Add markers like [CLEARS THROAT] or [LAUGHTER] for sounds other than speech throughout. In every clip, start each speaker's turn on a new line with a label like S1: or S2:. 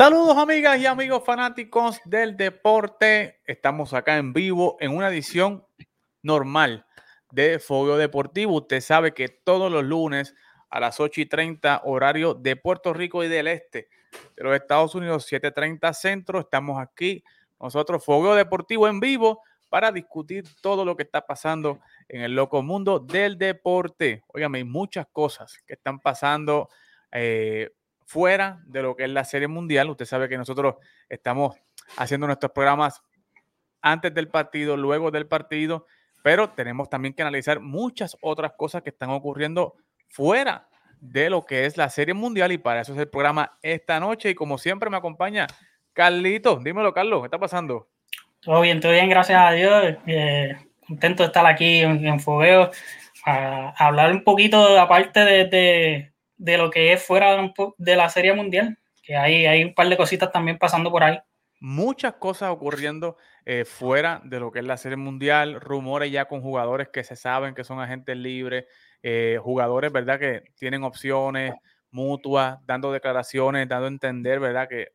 S1: Saludos amigas y amigos fanáticos del deporte. Estamos acá en vivo en una edición normal de Fogueo Deportivo. Usted sabe que todos los lunes a las 8 y 30 horario de Puerto Rico y del este de los Estados Unidos, 7.30 centro. Estamos aquí nosotros, Fogueo Deportivo en vivo, para discutir todo lo que está pasando en el loco mundo del deporte. Óigame, hay muchas cosas que están pasando. Eh, fuera de lo que es la Serie Mundial. Usted sabe que nosotros estamos haciendo nuestros programas antes del partido, luego del partido, pero tenemos también que analizar muchas otras cosas que están ocurriendo fuera de lo que es la Serie Mundial y para eso es el programa esta noche y como siempre me acompaña Carlito. Dímelo, Carlos, ¿qué está pasando?
S2: Todo bien, todo bien, gracias a Dios. Eh, contento estar aquí en, Fogueo a, hablar un poquito aparte de lo que es fuera de la Serie Mundial, que hay, hay un par de cositas también pasando por ahí.
S1: Muchas cosas ocurriendo eh, fuera de lo que es la Serie Mundial, rumores ya con jugadores que se saben que son agentes libres, eh, jugadores, ¿verdad? Que tienen opciones mutuas, dando declaraciones, dando a entender, ¿verdad? Que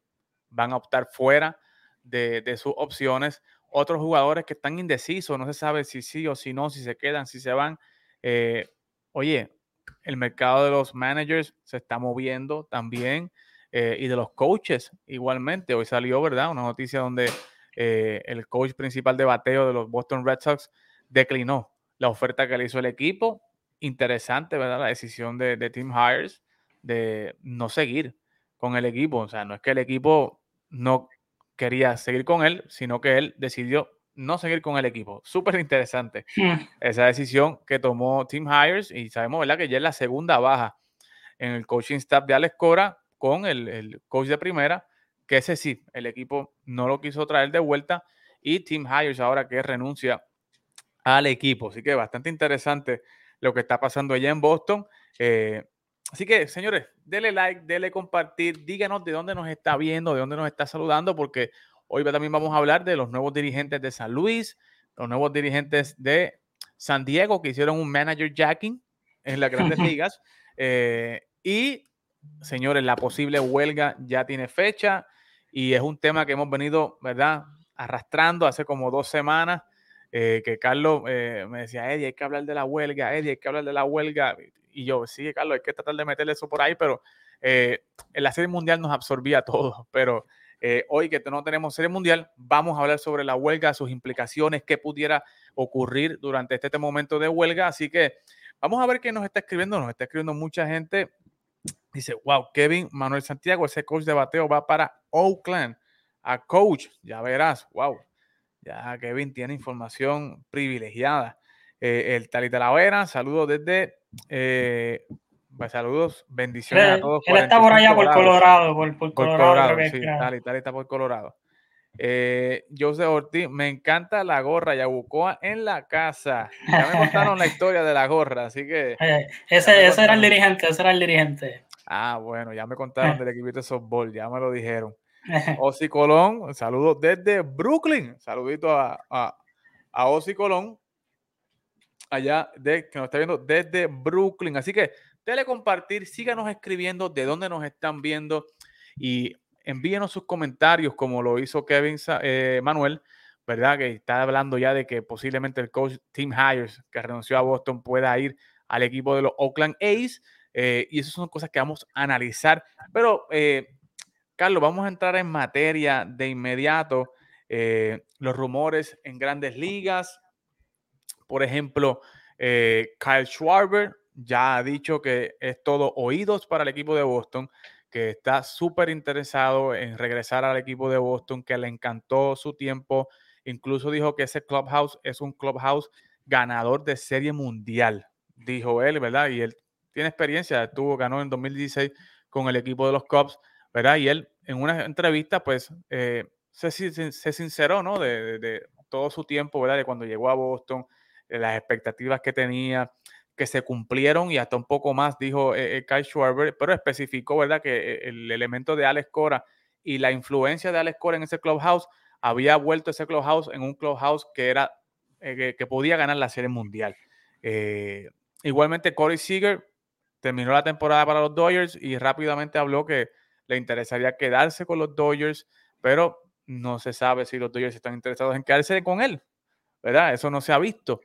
S1: van a optar fuera de, de sus opciones. Otros jugadores que están indecisos, no se sabe si sí o si no, si se quedan, si se van. Eh, oye, el mercado de los managers se está moviendo también eh, y de los coaches igualmente. Hoy salió, ¿verdad? Una noticia donde eh, el coach principal de bateo de los Boston Red Sox declinó la oferta que le hizo el equipo. Interesante, ¿verdad? La decisión de, de Tim Hires de no seguir con el equipo. O sea, no es que el equipo no quería seguir con él, sino que él decidió no seguir con el equipo. Súper interesante hmm. esa decisión que tomó Tim Hires y sabemos, ¿verdad? Que ya es la segunda baja en el coaching staff de Alex Cora con el, coach de primera, que ese sí, el equipo no lo quiso traer de vuelta y Tim Hires ahora que renuncia al equipo. Así que bastante interesante lo que está pasando allá en Boston. Eh, así que, señores, denle like, denle compartir, díganos de dónde nos está viendo, de dónde nos está saludando, porque Hoy también vamos a hablar de los nuevos dirigentes de San Luis, los nuevos dirigentes de San Diego que hicieron un manager jacking en las grandes [LAUGHS] ligas. Eh, y, señores, la posible huelga ya tiene fecha y es un tema que hemos venido, ¿verdad? Arrastrando hace como dos semanas. Eh, que Carlos eh, me decía, Eddie, hay que hablar de la huelga, Eddie, hay que hablar de la huelga. Y yo, sí, Carlos, hay que tratar de meterle eso por ahí, pero en la serie mundial nos absorbía todo. Pero eh, hoy que no tenemos serie mundial, vamos a hablar sobre la huelga, sus implicaciones, qué pudiera ocurrir durante este, este, momento de huelga. Así que vamos a ver qué nos está escribiendo. Nos está escribiendo mucha gente. Dice, wow, Kevin Manuel Santiago, ese coach de bateo va para Oakland a coach. Ya verás, wow. Ya Kevin tiene información privilegiada. Eh, el Talita Lavera, saludos desde eh, saludos, bendiciones a todos.
S2: Él está por allá, por Colorado, por, por, Colorado.
S1: sí, tal, tal, está por Colorado. Eh, José Ortiz, me encanta la gorra Yabucoa en la casa. Ya me contaron la [LAUGHS] historia de la gorra, así que.
S2: Eh, ese, ese era el dirigente, ese era el dirigente.
S1: Ah, bueno, ya me contaron del [LAUGHS] equipo de softball, ya me lo dijeron. [LAUGHS] Osi Colón, saludos desde Brooklyn. Saludito a, a, a Osi Colón, allá de, que nos está viendo desde Brooklyn. Así que Dele compartir, síganos escribiendo de dónde nos están viendo y envíenos sus comentarios como lo hizo Kevin eh, Manuel, ¿verdad? Que está hablando ya de que posiblemente el coach Tim Hires, que renunció a Boston, pueda ir al equipo de los Oakland A's. Eh, y esas son cosas que vamos a analizar. Pero, eh, Carlos, vamos a entrar en materia de inmediato. los rumores en grandes ligas. Por ejemplo, Kyle Schwarber ya ha dicho que es todo oídos para el equipo de Boston, que está súper interesado en regresar al equipo de Boston, que le encantó su tiempo. Incluso dijo que ese clubhouse es un clubhouse ganador de serie mundial, dijo él, ¿verdad? Y él tiene experiencia, estuvo, ganó en 2016 con el equipo de los Cubs, ¿verdad? Y él en una entrevista, pues, eh, se, sinceró, ¿no? De, de, todo su tiempo, ¿verdad? De cuando llegó a Boston, de las expectativas que tenía, que se cumplieron y hasta un poco más, dijo eh, eh, Kyle Schwarber, pero especificó, ¿verdad?, que eh, el elemento de Alex Cora y la influencia de Alex Cora en ese clubhouse había vuelto ese clubhouse en un clubhouse que era que, podía ganar la serie mundial. igualmente, Corey Seager terminó la temporada para los Dodgers y rápidamente habló que le interesaría quedarse con los Dodgers, pero no se sabe si los Dodgers están interesados en quedarse con él, ¿verdad? Eso no se ha visto.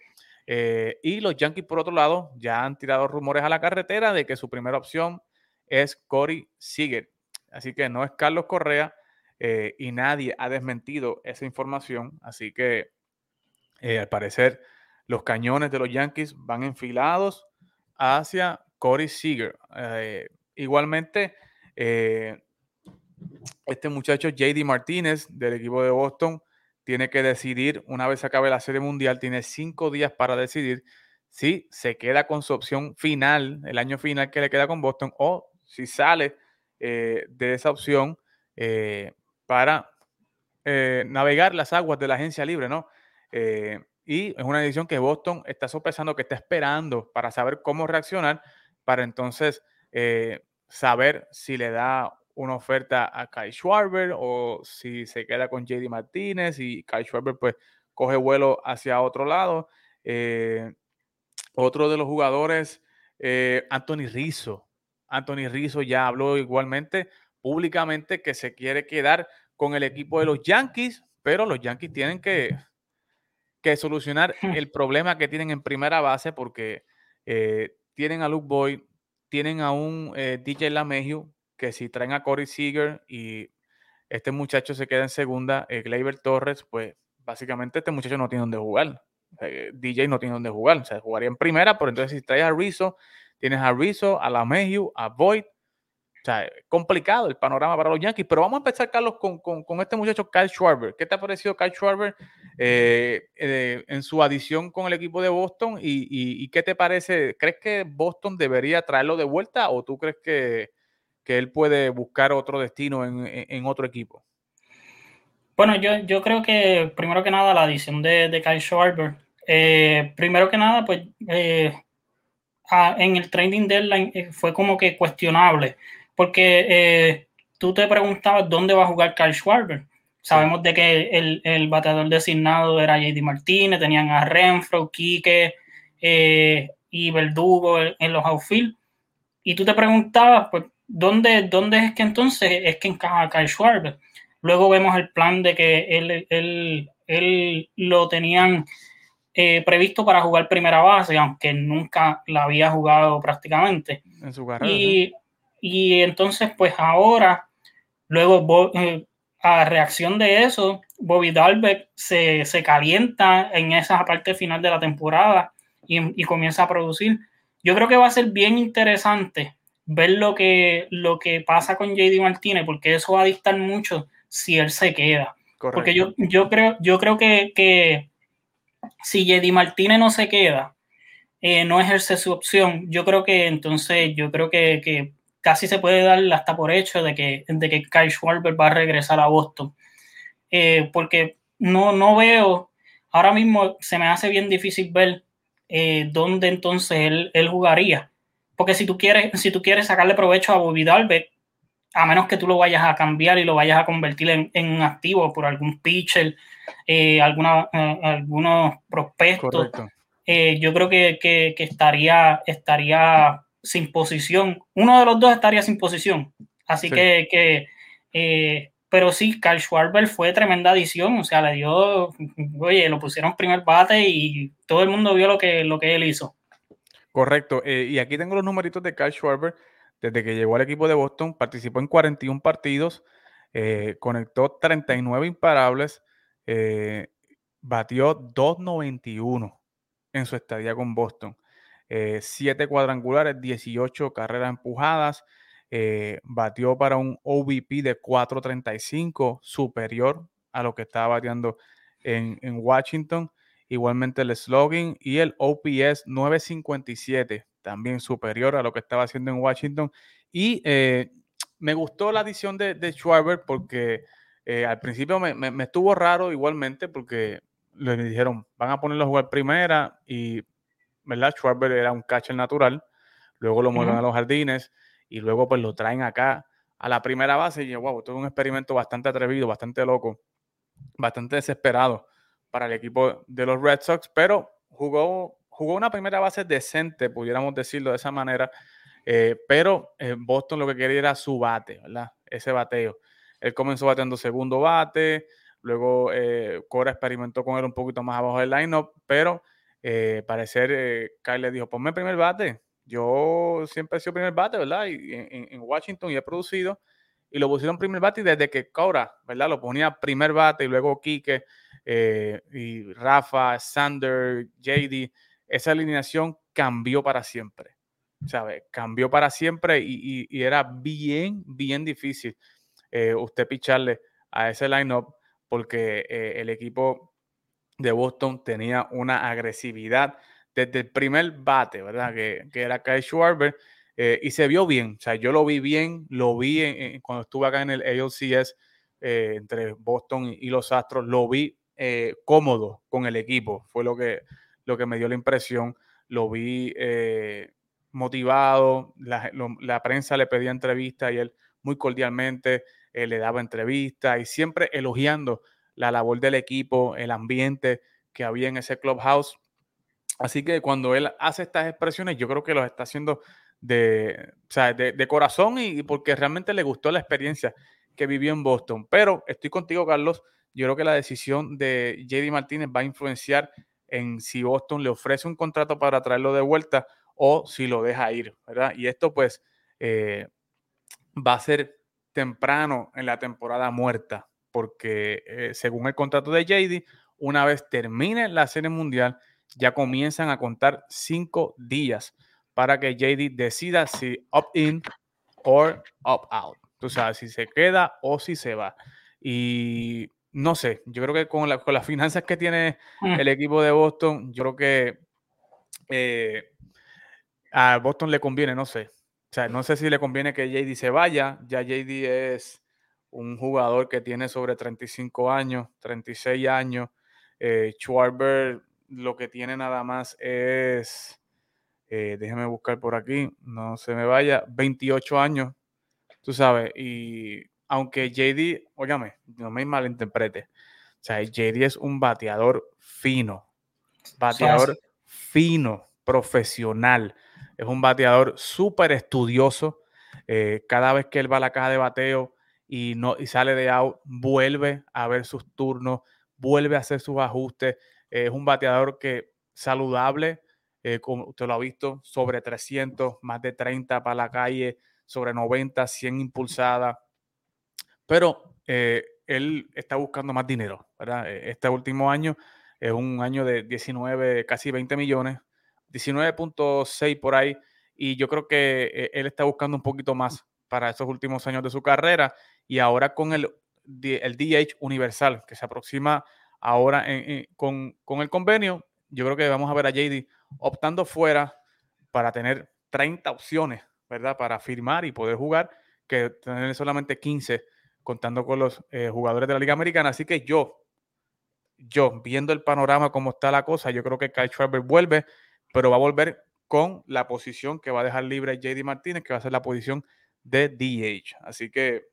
S1: Eh, y los Yankees, por otro lado, ya han tirado rumores a la carretera de que su primera opción es Corey Seager. Así que no es Carlos Correa eh, y nadie ha desmentido esa información. Así que eh, al parecer los cañones de los Yankees van enfilados hacia Corey Seager. igualmente, este muchacho JD Martínez del equipo de Boston tiene que decidir, una vez acabe la serie mundial, tiene cinco días para decidir si se queda con su opción final, el año final que le queda con Boston, o si sale eh, de esa opción eh, para eh, navegar las aguas de la agencia libre, ¿no? y es una decisión que Boston está sopesando, que está esperando para saber cómo reaccionar, para entonces saber si le da una oferta a Kai Schwarber o si se queda con JD Martínez y Kai Schwarber pues coge vuelo hacia otro lado. Eh, otro de los jugadores, eh, Anthony Rizzo. Anthony Rizzo ya habló igualmente públicamente que se quiere quedar con el equipo de los Yankees, pero los Yankees tienen que, que solucionar [LAUGHS] el problema que tienen en primera base porque eh, tienen a Luke Boyd, tienen a un DJ LaMeju que si traen a Corey Seager y este muchacho se queda en segunda, eh, Gleyber Torres, pues básicamente este muchacho no tiene donde jugar. Eh, DJ no tiene donde jugar. O sea, jugaría en primera, pero entonces si traes a Rizzo, tienes a Rizzo, a Lameju, a Boyd. O sea, complicado el panorama para los Yankees. Pero vamos a empezar, Carlos, con, este muchacho Kyle Schwarber. ¿Qué te ha parecido Kyle Schwarber eh, en su adición con el equipo de Boston? y, qué te parece? ¿Crees que Boston debería traerlo de vuelta o tú crees que, que él puede buscar otro destino en, otro equipo?
S2: Bueno, yo, yo, creo que primero que nada la adición de, de Kyle Schwarber, eh, primero que nada, pues eh, en el training deadline eh, fue como que cuestionable, porque tú te preguntabas dónde va a jugar Kyle Schwarber. Sabemos de que el, el, bateador designado era JD Martínez, tenían a Renfro, Quique y Verdugo en los outfield. Y tú te preguntabas, pues, ¿dónde, ¿dónde es que entonces es que encaja Kyle Schwarber? Luego vemos el plan de que él, él, él lo tenían eh, previsto para jugar primera base, aunque nunca la había jugado prácticamente. En su carrera. Y, y entonces, pues ahora, luego eh, a reacción de eso, Bobby Dalbeck se, se, calienta en esa parte final de la temporada y, y comienza a producir. Yo creo que va a ser bien interesante ver lo que, lo que pasa con JD Martínez, porque eso va a dictar mucho si él se queda. Porque yo, yo creo, yo creo que, que si JD Martínez no se queda, eh, no ejerce su opción, yo creo que entonces, yo creo que, que, casi se puede dar hasta por hecho de que, de que Kyle Schwarber va a regresar a Boston. Eh, porque no, no veo, ahora mismo se me hace bien difícil ver eh, dónde entonces él, él jugaría. Porque si tú quieres, si tú quieres sacarle provecho a Bobby Dalbeck, a menos que tú lo vayas a cambiar y lo vayas a convertir en, en activo por algún pitcher, eh, alguna, eh, algunos prospectos, eh, yo creo que, que, estaría, estaría sin posición. Uno de los dos estaría sin posición. Así que, que pero sí, Carl Schwarber fue tremenda adición, o sea, le dio, oye, lo pusieron primer bate y todo el mundo vio lo que, lo que él hizo.
S1: Correcto. Eh, y aquí tengo los numeritos de Kyle Schwarber. Desde que llegó al equipo de Boston, participó en 41 partidos, eh, conectó 39 imparables, eh, batió 2.91 en su estadía con Boston. 7 cuadrangulares, 18 carreras empujadas, batió para un OVP de 4.35, superior a lo que estaba bateando en, en Washington. Igualmente el slogan y el OPS 957, también superior a lo que estaba haciendo en Washington. Y eh, [TSK] me gustó la adición de, de Schwarber porque eh, al principio me, estuvo raro igualmente porque le dijeron, van a ponerlo a jugar primera y, ¿verdad? Schwarber era un catcher natural, luego lo mueven a los jardines y luego pues lo traen acá a la primera base y yo, wow, es un experimento bastante atrevido, bastante loco, bastante desesperado para el equipo de los Red Sox, pero jugó, jugó una primera base decente, pudiéramos decirlo de esa manera. Eh, pero eh, Boston lo que quería era su bate, ¿verdad? ese bateo. Él comenzó bateando segundo bate, luego eh, Cora experimentó con él un poquito más abajo del lineup, pero eh, parecer eh, Kyle le dijo, ponme primer bate. Yo siempre he sido primer bate, ¿verdad? Y en, Washington y he producido. Y lo pusieron primer bate y desde que Cora, ¿verdad? Lo ponía primer bate y luego Quique eh, y Rafa, Sander, JD. Esa alineación cambió para siempre. ¿Sabe? Cambió para siempre y, y era bien, bien difícil usted picharle a ese lineup porque el equipo de Boston tenía una agresividad desde el primer bate, ¿verdad? Que, era Kyle Schwarber, eh, y se vio bien. O sea, yo lo vi bien, lo vi cuando estuve acá en el ALCS eh, entre Boston y, los Astros, lo vi eh, cómodo con el equipo. Fue lo que, lo que me dio la impresión. Lo vi motivado, la, la, prensa le pedía entrevista y él muy cordialmente le daba entrevista y siempre elogiando la labor del equipo, el ambiente que había en ese clubhouse. Así que cuando él hace estas expresiones, yo creo que los está haciendo de, de, corazón y, porque realmente le gustó la experiencia que vivió en Boston. Pero estoy contigo, Carlos. Yo creo que la decisión de JD Martínez va a influenciar en si Boston le ofrece un contrato para traerlo de vuelta o si lo deja ir, ¿verdad? Y esto pues eh, va a ser temprano en la temporada muerta porque eh, según el contrato de JD, una vez termine la serie mundial, ya comienzan a contar cinco días para que JD decida si opt-in o opt-out. Tú sabes, si se queda o si se va. Y no sé, yo creo que con, las finanzas que tiene mm. el equipo de Boston, yo creo que eh, a Boston le conviene, no sé. O sea, no sé si le conviene que JD se vaya. Ya JD es un jugador que tiene sobre 35 años, 36 años. Eh, Schwarber lo que tiene nada más es, eh, déjeme buscar por aquí, no se me vaya, 28 años, tú sabes, y aunque JD, óigame, no me malinterprete, o sea, JD es un bateador fino, bateador fino, profesional, es un bateador súper estudioso, eh, cada vez que él va a la caja de bateo, y, no, y sale de out, vuelve a ver sus turnos, vuelve a hacer sus ajustes. es un bateador que saludable, eh, como usted lo ha visto, sobre 300, más de 30 para la calle, sobre 90, 100 impulsadas. Pero eh, él está buscando más dinero, ¿verdad? E, este último año es un año de 19, casi 20 millones, 19.6 por ahí, y yo creo que eh, él está buscando un poquito más para esos últimos años de su carrera y ahora con el, el DH universal que se aproxima ahora con, el convenio, yo creo que vamos a ver a JD optando fuera para tener 30 opciones, ¿verdad? Para firmar y poder jugar, que tener solamente 15 contando con los eh, jugadores de la Liga Americana. Así que yo, yo, viendo el panorama como está la cosa, yo creo que Kyle Schwarber vuelve, pero va a volver con la posición que va a dejar libre JD Martínez, que va a ser la posición de DH. Así que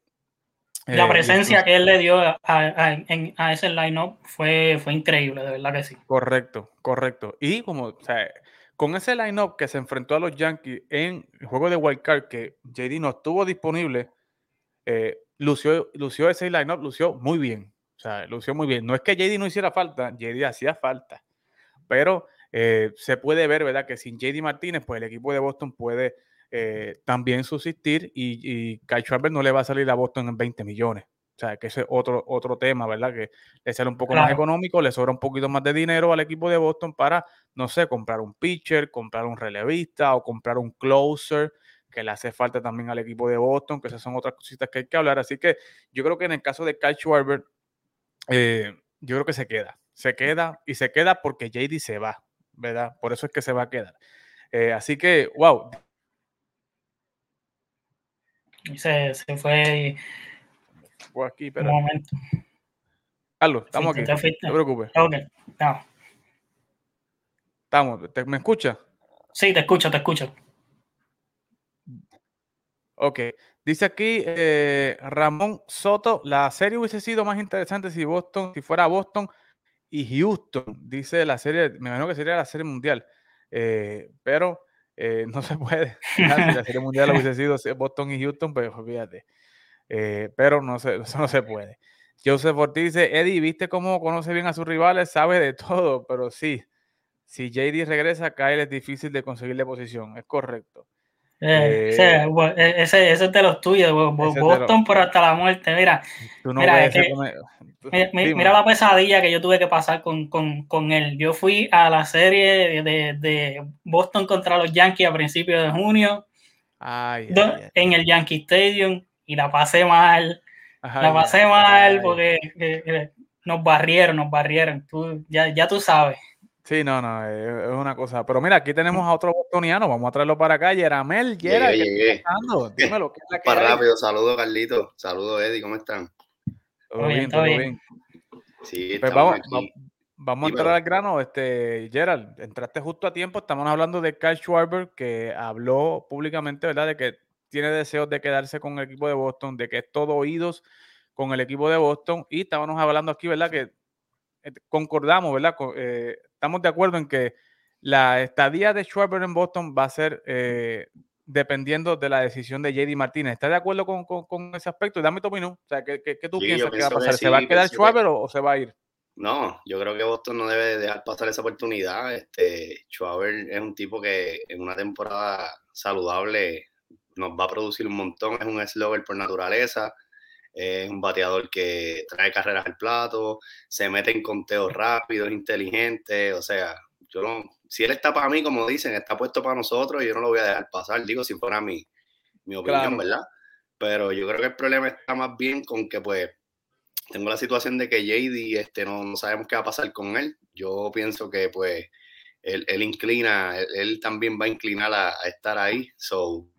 S2: la eh, presencia que él le dio a, a, ese line-up fue, fue increíble, de verdad que sí.
S1: Correcto, correcto. Y como, o sea, con ese line-up que se enfrentó a los Yankees en el juego de Wild Card, que JD no estuvo disponible, eh, lució, lució ese line-up, lució muy bien. O sea, lució muy bien. No es que JD no hiciera falta, JD hacía falta. Pero eh, se puede ver, ¿verdad? Que sin JD Martínez, pues el equipo de Boston puede eh, también subsistir y, y Kyle Schwarber no le va a salir a Boston en 20 millones. O sea, que ese es otro, otro tema, ¿verdad? Que le sale un poco más económico, le sobra un poquito más de dinero al equipo de Boston para, no sé, comprar un pitcher, comprar un relevista o comprar un closer, que le hace falta también al equipo de Boston, que esas son otras cositas que hay que hablar. Así que yo creo que en el caso de Kyle Schwarber, eh, yo creo que se queda. Se queda y se queda porque JD se va, ¿verdad? Por eso es que se va a quedar. Eh, así que, wow,
S2: se, se fue.
S1: Fue aquí, pero. Un momento. Carlos, estamos aquí. no te preocupes. Ok, no. Estamos, ¿me escucha?
S2: Sí, te escucho, te escucho.
S1: Ok. Dice aquí eh, Ramón Soto, la serie hubiese sido más interesante si Boston, si fuera Boston y Houston, dice la serie, me imagino que sería la serie mundial. Eh, pero eh, no se puede. [LAUGHS] si la Serie Mundial hubiese sido Boston y Houston, pues fíjate. eh, pero no se, [LAUGHS] eso no se puede. Joseph Ortiz dice, Eddie, ¿viste cómo conoce bien a sus rivales? Sabe de todo, pero sí, si JD regresa, Kyle es difícil de conseguirle posición, es correcto.
S2: Eh, e, ese, ese, es de los tuyos, Boston por hasta la muerte. Mira, mira, la pesadilla que yo tuve que pasar con, con, con, él. Yo fui a la serie de, de Boston contra los Yankees a principios de junio en el Yankee Stadium y la pasé mal. la pasé mal porque nos barrieron, nos barrieron. Tú, ya, ya tú sabes.
S1: Sí, no, no, es una cosa. Pero mira, aquí tenemos a otro bostoniano, vamos a traerlo para acá. Yeramel, Yera, ¿qué está pasando?
S3: Dímelo, ¿qué es la que Para rápido, saludos Carlito, saludos Eddie, ¿cómo están?
S1: Todo bien, todo bien. Sí, pues vamos, vamos a entrar al grano. Este, Gerald, entraste justo a tiempo. Estamos hablando de Kyle Schwarber, que habló públicamente, ¿verdad?, de que tiene deseos de quedarse con el equipo de Boston, de que es todo oídos con el equipo de Boston. Y estábamos hablando aquí, ¿verdad?, que eh, concordamos, ¿verdad? Eh, estamos de acuerdo en que la estadía de Schwarber en Boston va a ser eh, dependiendo de la decisión de JD Martínez. ¿Estás de acuerdo con, ese aspecto? Dame tu opinión. O sea, ¿qué, tú piensas que va a pasar? ¿Se va a quedar Schwarber o, se va a ir?
S3: No, yo creo que Boston no debe dejar pasar esa oportunidad. Este, Schwarber es un tipo que en una temporada saludable nos va a producir un montón. Es un slugger por naturaleza es un bateador que trae carreras al plato, se mete en conteos rápidos, inteligente, o sea, yo no, si él está para mí, como dicen, está puesto para nosotros, yo no lo voy a dejar pasar, digo, si fuera mi, mi opinión, ¿verdad? Pero yo creo que el problema está más bien con que, pues, tengo la situación de que JD, este, no, no sabemos qué va a pasar con él. Yo pienso que, pues, él, él inclina, él, también va a inclinar a, a estar ahí, so,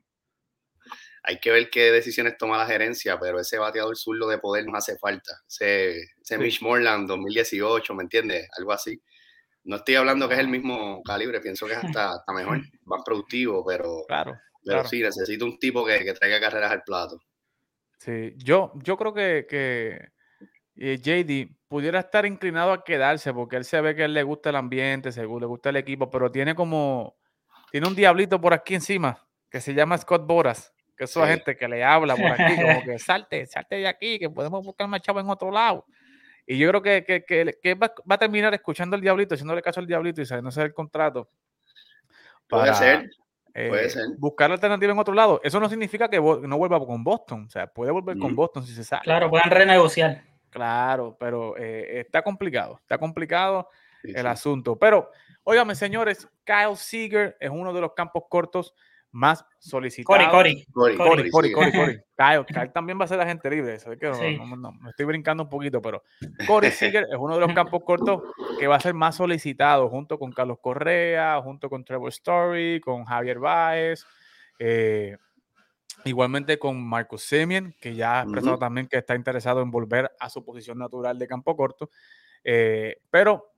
S3: hay que ver qué decisiones toma la gerencia, pero ese bateador zurdo de poder nos hace falta. Ese, ese Mitch Morland 2018, ¿me entiendes? Algo así. No estoy hablando que es el mismo calibre, pienso que es [LAUGHS] hasta, mejor, más productivo, pero,
S1: claro,
S3: pero sí, necesito un tipo que, que, traiga carreras al plato.
S1: Sí, yo, yo creo que, que eh, JD pudiera estar inclinado a quedarse porque él se ve que él le gusta el ambiente, le gusta el equipo, pero tiene como, tiene un diablito por aquí encima que se llama Scott Boras que es gente que le habla por aquí, [LAUGHS] como que salte, salte de aquí, que podemos buscar más chavo en otro lado. Y yo creo que, que, que, va, a terminar escuchando al diablito, haciéndole caso al diablito y saliéndose del contrato.
S3: puede ser. puede
S1: eh, ser. Buscar alternativa en otro lado. Eso no significa que no vuelva con Boston. O sea, puede volver con Boston si se sale.
S2: Claro, pueden renegociar.
S1: Claro, pero eh, está complicado. Está complicado el asunto. Pero, óigame, señores, Kyle Seager es uno de los campos cortos más solicitado.
S2: Cory,
S1: Cory. Cory, Cory, Cory, [LAUGHS] Kyle, Kyle también va a ser agente libre. Eso que no, me estoy brincando un poquito, pero Cory Seager es uno de los campos cortos que va a ser más solicitado junto con Carlos Correa, junto con Trevor Story, con Javier Baez. Eh, igualmente con Marcus Semien, que ya ha expresado también que está interesado en volver a su posición natural de campo corto. Eh, pero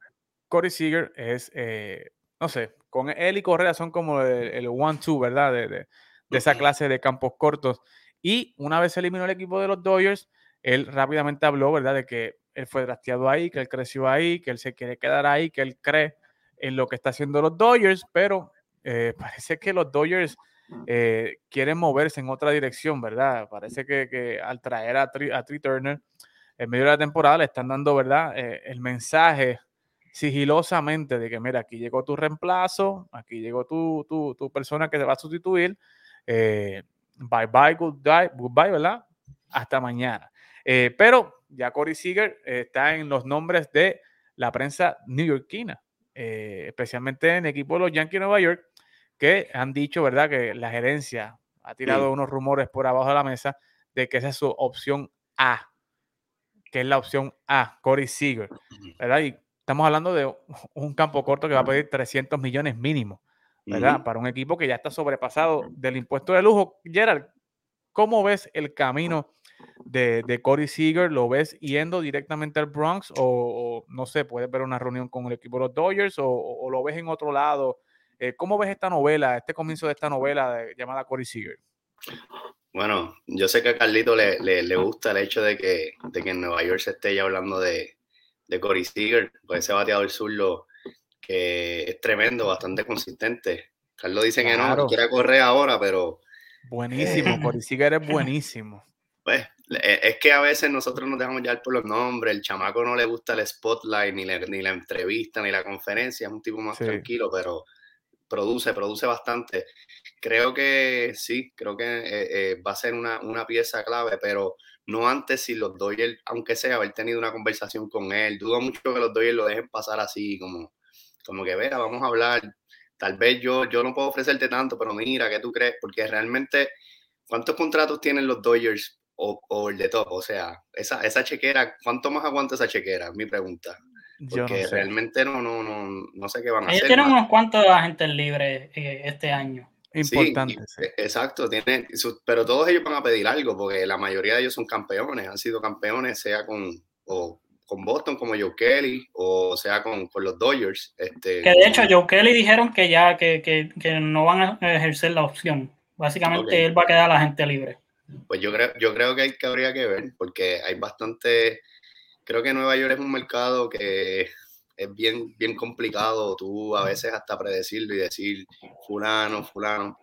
S1: Corey Seager es, eh, no sé, con él y Correa son como el, one-two, ¿verdad? De, de, esa clase de campos cortos. Y una vez se eliminó el equipo de los Dodgers, él rápidamente habló, ¿verdad? De que él fue drafteado ahí, que él creció ahí, que él se quiere quedar ahí, que él cree en lo que está haciendo los Dodgers, pero eh, [LAUGHS] parece que los Dodgers eh, quieren moverse en otra dirección, ¿verdad? Parece que, al traer a, a Tree Turner en medio de la temporada le están dando, ¿verdad? Eh, el mensaje sigilosamente de que, mira, aquí llegó tu reemplazo, aquí llegó tu, tu, tu persona que te va a sustituir, eh, bye bye, goodbye, goodbye, ¿verdad? Hasta mañana. Eh, pero ya Corey Seager está en los nombres de la prensa neoyorquina, eh, especialmente en el equipo de los Yankees de Nueva York, que han dicho, ¿verdad?, que la gerencia ha tirado unos rumores por abajo de la mesa de que esa es su opción A, que es la opción A, Corey Seager, ¿verdad? Y Estamos hablando de un campo corto que va a pedir 300 millones mínimo, ¿verdad? Para un equipo que ya está sobrepasado del impuesto de lujo. Gerard, ¿cómo ves el camino de, de Corey Seager? ¿Lo ves yendo directamente al Bronx o, no sé, puedes ver una reunión con el equipo de los Dodgers o, lo ves en otro lado? Eh, ¿Cómo ves esta novela, este comienzo de esta novela llamada Corey Seager?
S3: Bueno, yo sé que a Carlito le, le, gusta el hecho de que, de que en Nueva York se esté ya hablando de, de Corey Seager, pues ese bateador zurdo que es tremendo, bastante consistente. Carlos dice que no, quiere correr ahora, pero...
S1: Buenísimo, eh, Corey Seager es buenísimo. [LAUGHS]
S3: Pues Eh, es que a veces nosotros nos dejamos llevar por los nombres, el chamaco no le gusta el spotlight, ni, ni la entrevista, ni la conferencia, es un tipo más tranquilo, pero produce, produce bastante. Creo que sí, creo que eh, eh, va a ser una, una, pieza clave, pero no antes si los Dodgers, aunque sea haber tenido una conversación con él, dudo mucho que los Dodgers lo dejen pasar así, como, como que, vea, vamos a hablar, tal vez yo, yo no puedo ofrecerte tanto, pero mira, ¿qué tú crees? Porque realmente, ¿cuántos contratos tienen los Dodgers o, el de top. O sea, esa, esa chequera, ¿cuánto más aguanta esa chequera? Mi pregunta. Porque realmente no, no, no, no sé qué van a hacer.
S2: Ellos tienen unos cuantos agentes libres eh, este año.
S1: Importante.
S3: Exacto, tiene, pero todos ellos van a pedir algo, porque la mayoría de ellos son campeones, han sido campeones, sea con, o con Boston como Joe Kelly, o sea con, con los Dodgers. Este,
S2: que de hecho Joe Kelly dijeron que ya que, que, que no van a ejercer la opción. Básicamente él va a quedar la gente libre.
S3: Pues yo creo, yo creo que, hay, que habría que ver, porque hay bastante, creo que Nueva York es un mercado que es bien, bien complicado tú a veces hasta predecirlo y decir fulano, fulano,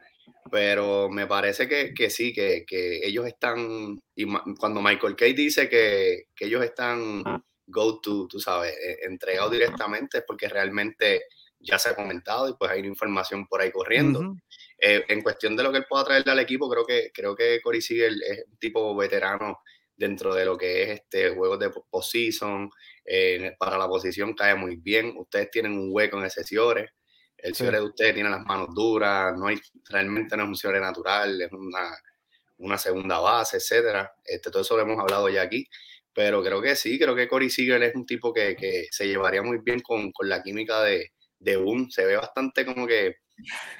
S3: pero me parece que, que sí, que, que, ellos están, y cuando Michael Kay dice que, que ellos están go to, tú sabes, e, entregados directamente, es porque realmente ya se ha comentado y pues hay una información por ahí corriendo. Eh, en cuestión de lo que él pueda traerle al equipo, creo que, creo que Corey Siegel es un tipo veterano dentro de lo que es este juego de postseason. Eh, para la posición cae muy bien. Ustedes tienen un hueco en ese Ciore. El Ciore de ustedes tiene las manos duras. No hay, realmente no es un Ciore natural, es una, una segunda base, etcétera. Este, todo eso lo hemos hablado ya aquí. Pero creo que sí, creo que Corey Siegel es un tipo que, que se llevaría muy bien con, con la química de, de Boom. Se ve bastante como que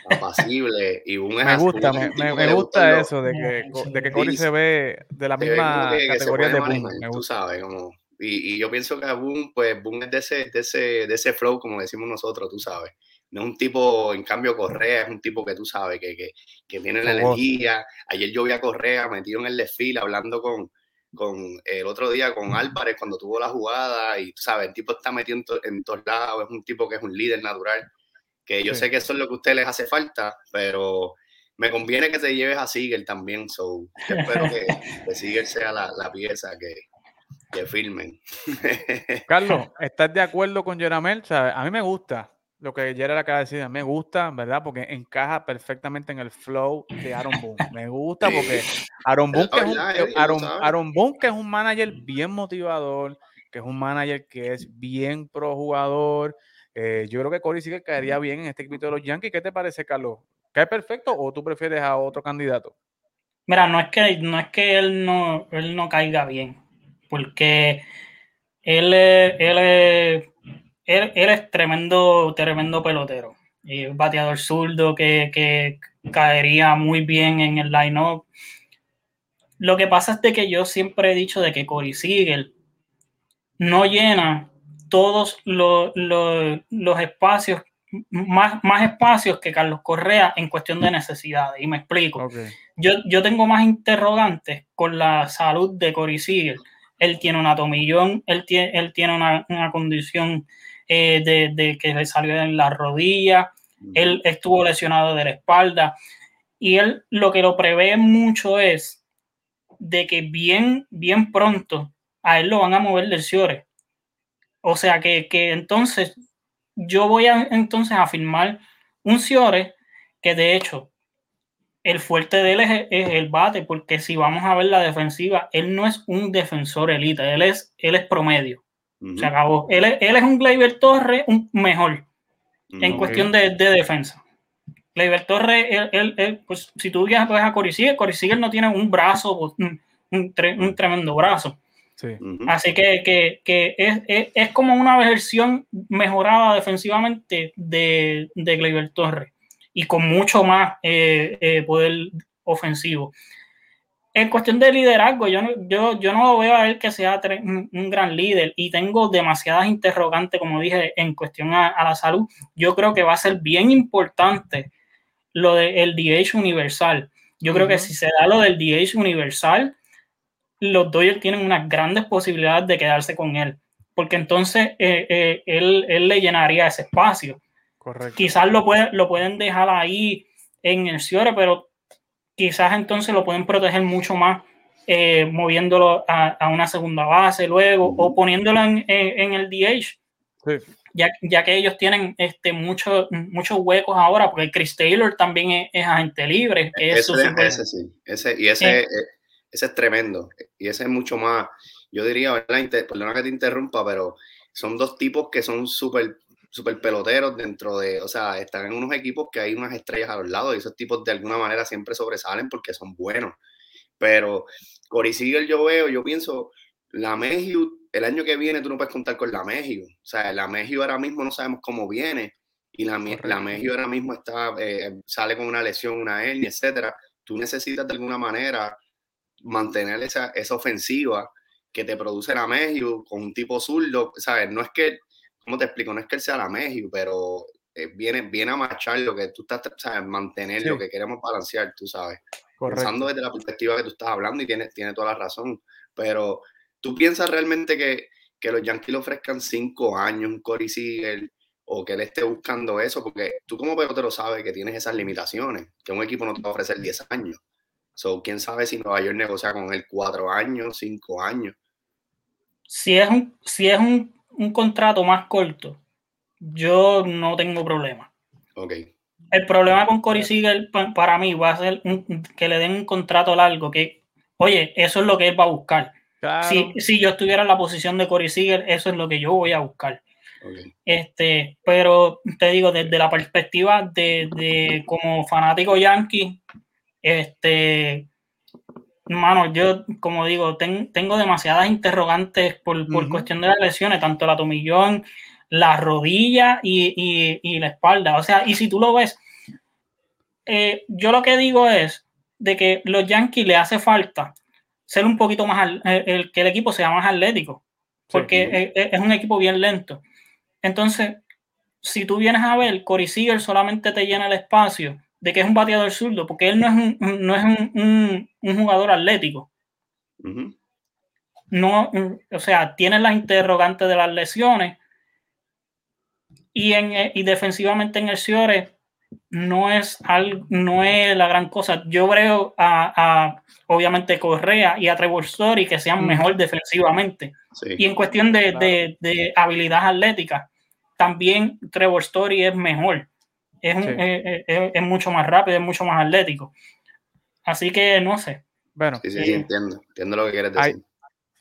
S3: apacible. Y un
S1: me gusta me, gusta eso de que, de que Cory se ve de la misma categoría de Boom
S3: tú sabes como y, y, yo pienso que Boom pues Boom es de ese, de ese de ese flow como decimos nosotros tú sabes. No es un tipo en cambio Correa es un tipo que tú sabes que, que, que tiene la energía. Ayer yo vi a Correa metido en el desfile hablando con con el otro día con Álvarez cuando tuvo la jugada y tú sabes el tipo está metido en, en todos lados es un tipo que es un líder natural que yo sé que eso es lo que a ustedes les hace falta, pero me conviene que te lleves a Siegel también, so espero que, [LAUGHS] que sea la, la pieza que, que filmen. [LAUGHS]
S1: Carlos, ¿estás de acuerdo con Jeramel? A mí me gusta lo que Gerard acaba de decir, me gusta, ¿verdad? Porque encaja perfectamente en el flow de Aaron Boone. Me gusta porque Aaron Boone, que es un, Aaron, Aaron Boone, que es un manager bien motivador, que es un manager que es bien pro jugador, eh, yo creo que Corey sí que caería bien en este equipo de los Yankees. ¿Qué te parece, Carlos? ¿Cae perfecto o tú prefieres a otro candidato?
S2: Mira, no es que, no es que él, no, él no caiga bien, porque él, él, él, es tremendo, tremendo pelotero. Y un bateador zurdo que, que caería muy bien en el line-up. Lo que pasa es de que yo siempre he dicho de que Corey Siegel no llena todos los, espacios, más, más espacios que Carlos Correa en cuestión de necesidades. Y me explico. Yo, yo tengo más interrogantes con la salud de Cory Siegel. Él tiene una tomillón, él tiene, él tiene una, condición eh, de, que le salió en la rodilla, él estuvo lesionado de la espalda. Y él lo que lo prevé mucho es de que bien, bien pronto a él lo van a mover del Ciore o sea que, entonces yo voy a entonces a firmar un Ciore que de hecho el fuerte de él es, el bate, porque si vamos a ver la defensiva, él no es un defensor elite, él es, él es promedio. Se acabó. Él es, él es un Gleyber Torre un mejor en cuestión de, defensa. Gleyber Torre, él, pues, si tú viajas a Cory Seager, no tiene un brazo, un tremendo brazo. Así que, es, como una versión mejorada defensivamente de, de Gleyber Torres y con mucho más eh, eh, poder ofensivo. En cuestión de liderazgo, yo, yo, yo no lo veo a él que sea un, gran líder y tengo demasiadas interrogantes, como dije, en cuestión a, la salud. Yo creo que va a ser bien importante lo del DH universal. Yo creo que si se da lo del DH universal, los Dodgers tienen unas grandes posibilidades de quedarse con él, porque entonces eh, eh, él, le llenaría ese espacio. Correcto. Quizás lo, lo pueden dejar ahí en el Ciore, pero quizás entonces lo pueden proteger mucho más eh, moviéndolo a, una segunda base luego o poniéndolo en, el DH. Ya, que ellos tienen este, muchos muchos huecos ahora, porque Chris Taylor también es, agente libre.
S3: ese, ese, sí, ese, y ese, eh. Ese es tremendo. Y ese es mucho más, yo diría, perdona que te interrumpa, pero son dos tipos que son súper super peloteros dentro de, o sea, están en unos equipos que hay unas estrellas a los lados y esos tipos de alguna manera siempre sobresalen porque son buenos. Pero Cory Seager yo veo, yo pienso, la México, el año que viene tú no puedes contar con la México. O sea, la México ahora mismo no sabemos cómo viene y la, la México ahora mismo está, eh, sale con una lesión, una hernia, etcétera. Tú necesitas de alguna manera mantener esa, esa ofensiva que te produce la México con un tipo zurdo, ¿sabes? No es que, ¿cómo te explico? No es que él sea la México, pero eh, viene, viene a marchar lo que tú estás, ¿sabes? Mantener lo que queremos balancear, tú sabes. Pensando desde la perspectiva que tú estás hablando y tiene, tiene toda la razón, pero ¿tú piensas realmente que, que los Yankees le ofrezcan cinco años un Corey Seager o que él esté buscando eso? Porque tú como pelotero sabes que tienes esas limitaciones, que un equipo no te va a ofrecer 10 años. So, quién sabe si Nueva York negocia con él cuatro años, cinco años
S2: si es un, si es un, contrato más corto, yo no tengo problema.
S3: Okay.
S2: El problema con Corey Seager para mí va a ser que le den un contrato largo, que, oye, eso es lo que él va a buscar. Si, yo estuviera en la posición de Corey Seager, eso es lo que yo voy a buscar. Este, pero te digo, desde la perspectiva de, de como fanático yankee, este, Mano, yo, como digo, tengo demasiadas interrogantes por, cuestión de las lesiones, tanto la tomillón, la rodilla y, la espalda. O sea, y si tú lo ves, eh, yo lo que digo es de que los Yankees le hace falta ser un poquito más, el, que el equipo sea más atlético, porque es, un equipo bien lento. Entonces, si tú vienes a ver, Corey Seager solamente te llena el espacio de que es un bateador zurdo, porque él no es un, no es un, jugador atlético. No, o sea, tiene las interrogantes de las lesiones y, en, y defensivamente en el Ciore no es, no es la gran cosa. Yo creo a, obviamente Correa y a Trevor Story que sean mejor defensivamente. Y en cuestión de, de, de habilidad atlética, también Trevor Story es mejor es, mucho más rápido, es mucho más atlético. Así que no sé.
S1: Bueno,
S3: sí, sí, eh, entiendo, entiendo lo que quieres decir.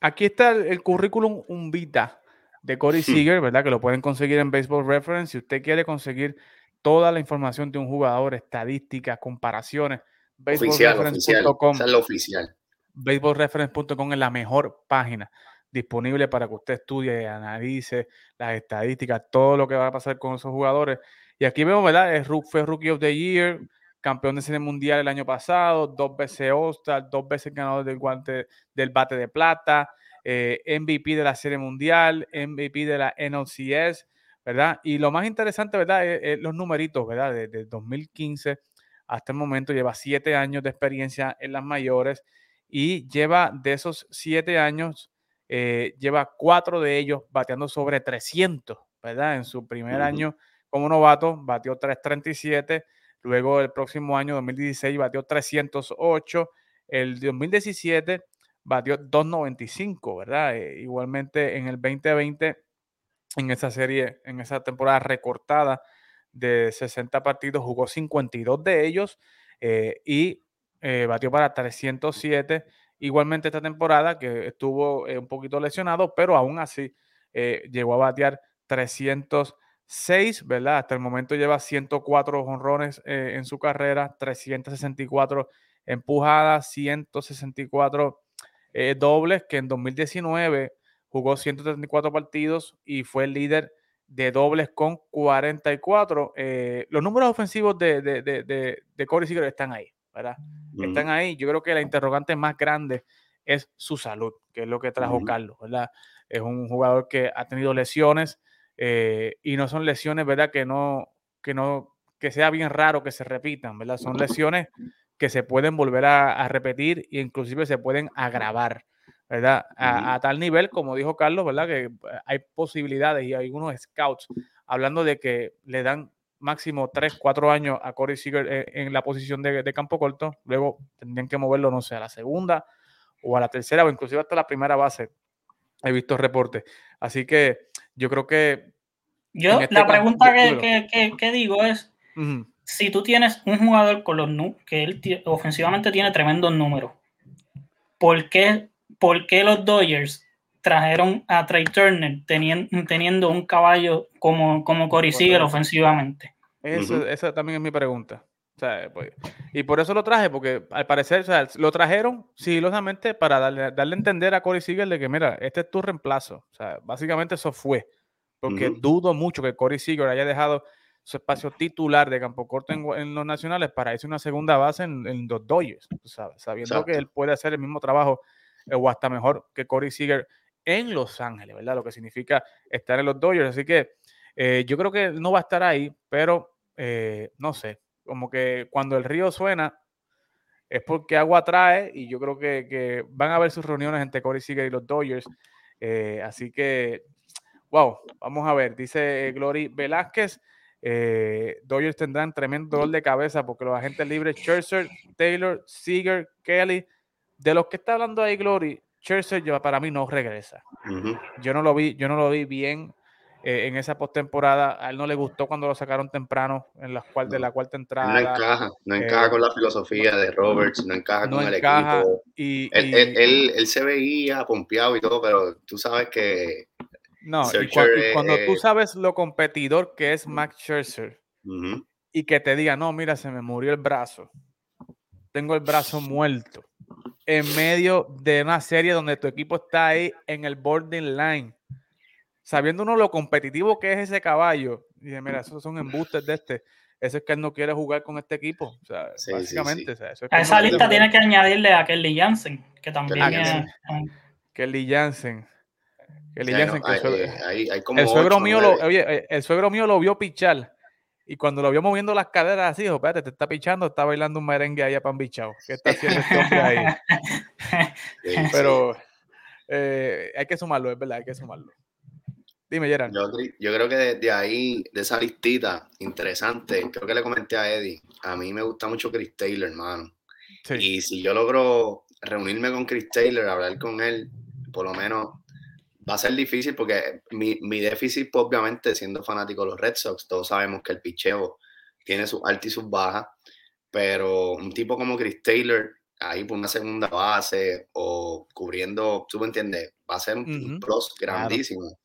S1: aquí está el, currículum un vita de Corey hmm. Seager, ¿verdad? Que lo pueden conseguir en Baseball Reference. Si usted quiere conseguir toda la información de un jugador, estadísticas, comparaciones,
S3: baseballreference.com. es lo oficial.
S1: Baseballreference.com es la mejor página disponible para que usted estudie, analice las estadísticas, todo lo que va a pasar con esos jugadores y aquí vemos, ¿verdad? fue Rookie of the Year, campeón de serie mundial el año pasado, dos veces All-Star, dos veces ganador del guante del bate de plata, eh, MVP de la serie mundial, MVP de la NLCS, ¿verdad? Y lo más interesante, ¿verdad? Es, los numeritos, ¿verdad? Desde 2015 hasta el momento lleva siete años de experiencia en las mayores y lleva de esos siete años, eh, lleva cuatro de ellos bateando sobre 300, ¿verdad? En su primer año como novato, batió 337. Luego el próximo año, 2016, batió 308. El 2017 batió 295, ¿verdad? Eh, igualmente en el 2020, en esa serie, en esa temporada recortada de 60 partidos, jugó 52 de ellos eh, y eh, batió para 307. Igualmente esta temporada, que estuvo un poquito lesionado, pero aún así llegó a batear 300. 6, ¿verdad? Hasta el momento lleva 104 honrones eh, en su carrera, 364 empujadas, 164 eh, dobles, que en 2019 jugó 134 partidos y fue el líder de dobles con 44. Eh, los números ofensivos de, de, de, de Corey Seager están ahí, ¿verdad? Están ahí. Yo creo que la interrogante más grande es su salud, que es lo que trajo Carlos, ¿verdad? Es un jugador que ha tenido lesiones, eh, y no son lesiones, ¿verdad? Que no, que no, que sea bien raro que se repitan, ¿verdad? Son lesiones que se pueden volver a, repetir e inclusive se pueden agravar, ¿verdad? A, tal nivel, como dijo Carlos, ¿verdad? Que hay posibilidades y hay algunos scouts hablando de que le dan máximo 3, 4 años a Corey Seager en, la posición de, campo corto, luego tendrían que moverlo, no sé, a la segunda o a la tercera o inclusive hasta la primera base. He visto reportes. Así que yo creo que...
S2: Yo este la pregunta que, digo es, si tú tienes un jugador con los que él ofensivamente tiene tremendos números, ¿por qué, ¿por qué los Dodgers trajeron a Trey Turner teniendo, teniendo un caballo como, como Corey Seager ofensivamente?
S1: Eso, Esa también es mi pregunta. Pues, y por eso lo traje, porque al parecer lo trajeron sigilosamente para darle, darle a entender a Corey Seager de que, mira, este es tu reemplazo. O sea, básicamente eso fue. Porque dudo mucho que Corey Seager haya dejado su espacio titular de campo corto en, los nacionales para irse una segunda base en, los Dodgers, sabiendo que él puede hacer el mismo trabajo eh, o hasta mejor que Corey Seager en Los Ángeles, ¿verdad? Lo que significa estar en los Dodgers. Así que eh, yo creo que no va a estar ahí, pero eh, no sé, como que cuando el río suena es porque agua trae y yo creo que, van a haber sus reuniones entre Corey Seager y los Dodgers. así que, wow, vamos a ver, dice Glory Velázquez. Eh, Dodgers tendrán tremendo dolor de cabeza porque los agentes libres, Scherzer, Taylor, Seager, Kelly, de los que está hablando ahí Glory, Scherzer yo, para mí no regresa. Yo no lo vi, yo no lo vi bien eh, en esa postemporada. A él no le gustó cuando lo sacaron temprano en la cual, de la cuarta entrada.
S3: No encaja, no encaja con la filosofía de Roberts, no encaja con el equipo.
S1: Y,
S3: él, él, se veía pompeado y todo, pero tú sabes que
S1: no, y, cuando, tú sabes lo competidor que es Max Scherzer y que te diga, no, mira, se me murió el brazo, tengo el brazo muerto, en medio de una serie donde tu equipo está ahí en el boarding line, sabiendo uno lo competitivo que es ese caballo, y dice, mira, esos son embustes de este. Eso es que él no quiere jugar con este equipo. O sea, básicamente.
S2: a esa lista tiene que añadirle a Kelly Jansen, que también es.
S1: Kelly Jansen el, suegro mío lo, oye, eh, el suegro mío lo vio pichar y cuando lo vio moviendo las caderas así, dijo, espérate, te está pichando, está bailando un merengue ahí a pan bichado. ¿Qué está haciendo este hombre ahí? [LAUGHS] Pero eh, hay que sumarlo, es verdad, hay que sumarlo. Dime, Gerard.
S3: Yo, creo que de, ahí, de esa listita interesante, creo que le comenté a Eddie, a mí me gusta mucho Chris Taylor, hermano. Y si yo logro reunirme con Chris Taylor, hablar con él, por lo menos va a ser difícil porque mi, mi, déficit, pues, obviamente, siendo fanático de los Red Sox, todos sabemos que el picheo tiene sus altas y sus bajas, pero un tipo como Chris Taylor, ahí por una segunda base o cubriendo, tú me entiendes, va a ser un, pros grandísimo.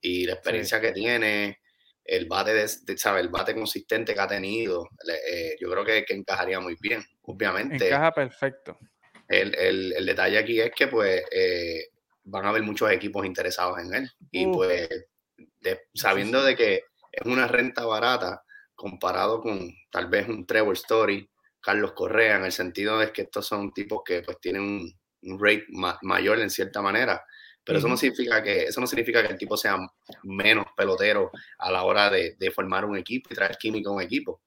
S3: Y la experiencia que tiene, el bate, de, ¿sabe? el bate consistente que ha tenido, eh, yo creo que, que, encajaría muy bien, obviamente.
S1: Encaja perfecto.
S3: El, el, el detalle aquí es que, pues, eh, van a haber muchos equipos interesados en él. Y pues, sabiendo de que es una renta barata comparado con tal vez un Trevor Story, Carlos Correa, en el sentido de que estos son tipos que pues tienen un, rate mayor en cierta manera. Pero eso no significa que eso no significa que el tipo sea menos pelotero a la hora de, de formar un equipo y traer química a un equipo.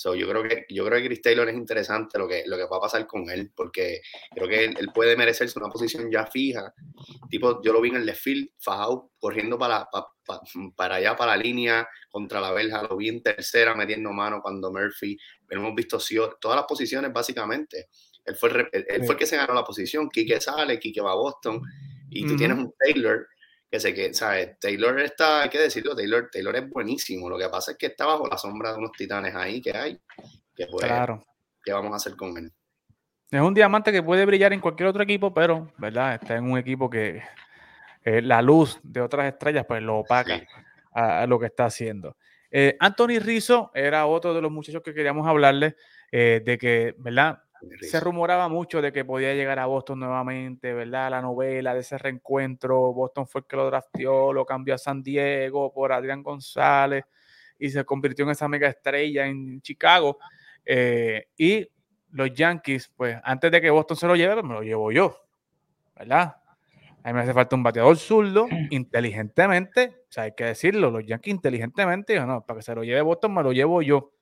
S3: So, yo creo que yo creo que Chris Taylor es interesante lo que, lo que va a pasar con él, porque creo que él, puede merecerse una posición ya fija. Tipo, yo lo vi en el left field, fajado, corriendo para, para, allá, para la línea, contra la verja, lo vi en tercera, metiendo mano cuando Murphy, hemos visto todas las posiciones básicamente. Él fue, el, él fue el que se ganó la posición, Kike sale, Kike va a Boston, y tú tienes un Taylor que sé que, ¿sabes? Taylor está, hay que decirlo, Taylor, Taylor es buenísimo. Lo que pasa es que está bajo la sombra de unos titanes ahí que hay. Que pues, claro. ¿Qué vamos a hacer con él?
S1: Es un diamante que puede brillar en cualquier otro equipo, pero, ¿verdad? Está en un equipo que eh, la luz de otras estrellas, pues lo opaca a, lo que está haciendo. Eh, Anthony Rizzo era otro de los muchachos que queríamos hablarle eh, de que, ¿verdad? Se rumoraba mucho de que podía llegar a Boston nuevamente, ¿verdad? La novela de ese reencuentro. Boston fue el que lo drafteó, lo cambió a San Diego por Adrián González y se convirtió en esa mega estrella en Chicago. Eh, y los Yankees, pues antes de que Boston se lo lleve, pues, me lo llevo yo, ¿verdad? A mí me hace falta un bateador zurdo, [CLEARS THROAT] inteligentemente, o sea, hay que decirlo, los Yankees inteligentemente, no, para que se lo lleve Boston, me lo llevo yo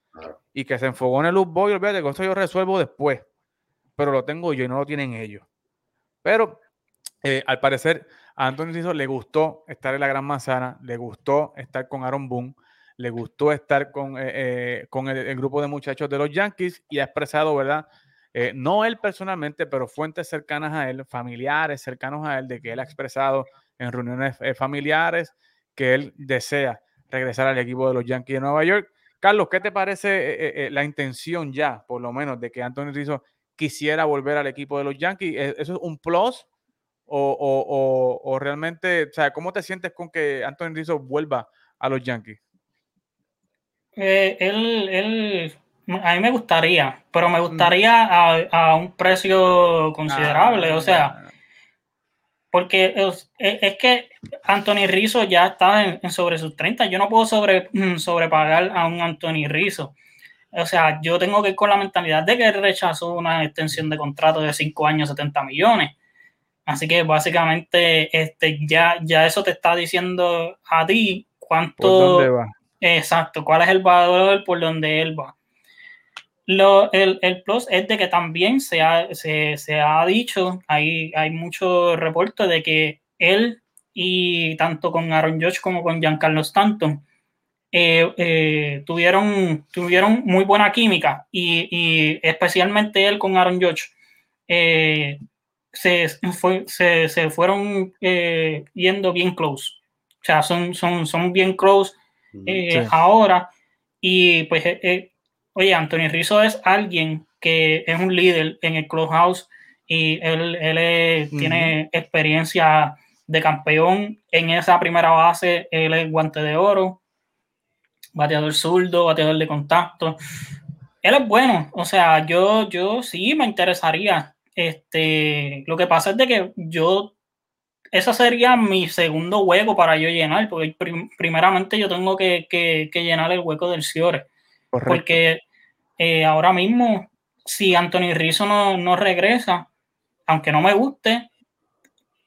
S1: y que se enfogó en el Boy, olvídate que esto yo resuelvo después, pero lo tengo yo y no lo tienen ellos. Pero eh, al parecer a Anthony Rizzo le gustó estar en la Gran Manzana, le gustó estar con Aaron Boone, le gustó estar con, eh, eh, con el, grupo de muchachos de los Yankees y ha expresado, ¿verdad? no él personalmente, pero fuentes cercanas a él, familiares cercanos a él, de que él ha expresado en reuniones familiares que él desea regresar al equipo de los Yankees de Nueva York. Carlos, ¿qué te parece la intención ya, por lo menos, de que Anthony Rizzo quisiera volver al equipo de los Yankees? ¿E-, ¿Eso es un plus? O, o, realmente, o sea, ¿cómo te sientes con que Anthony Rizzo vuelva a los Yankees?
S2: Eh, él, él, a mí me gustaría, pero me mm. gustaría a, un precio considerable, o sea, ah. Porque es, que Anthony Rizzo ya está en, sobre sus 30, yo no puedo sobre, mm, sobrepagar a un Anthony Rizzo. O sea, yo tengo que ir con la mentalidad de que rechazó una extensión de contrato de 5 años, 70 millones. Así que básicamente este, ya, ya eso te está diciendo a ti cuánto... Exacto, cuál es el valor por donde él va. Lo, el, el, plus es de que también se ha, se, se ha dicho, hay, hay muchos reportes de que él y tanto con Aaron Josh como con Giancarlo Stanton eh, eh, tuvieron, tuvieron muy buena química y, y especialmente él con Aaron Josh eh, se, fue, se, se, fueron yendo bien close. O sea, son, son, son bien close eh, ahora. Y pues, eh, eh, oye, Anthony Rizzo es alguien que es un líder en el clubhouse y él, él tiene experiencia de campeón en esa primera base. Él es guante de oro, bateador zurdo, bateador de contacto. Él es bueno, o sea, yo, yo sí me interesaría. Este, lo que pasa es de que yo ese sería mi segundo hueco para yo llenar, porque primeramente yo tengo que, llenar el hueco del Ciore. Porque eh, ahora mismo, si Anthony Rizzo no, regresa, aunque no me guste,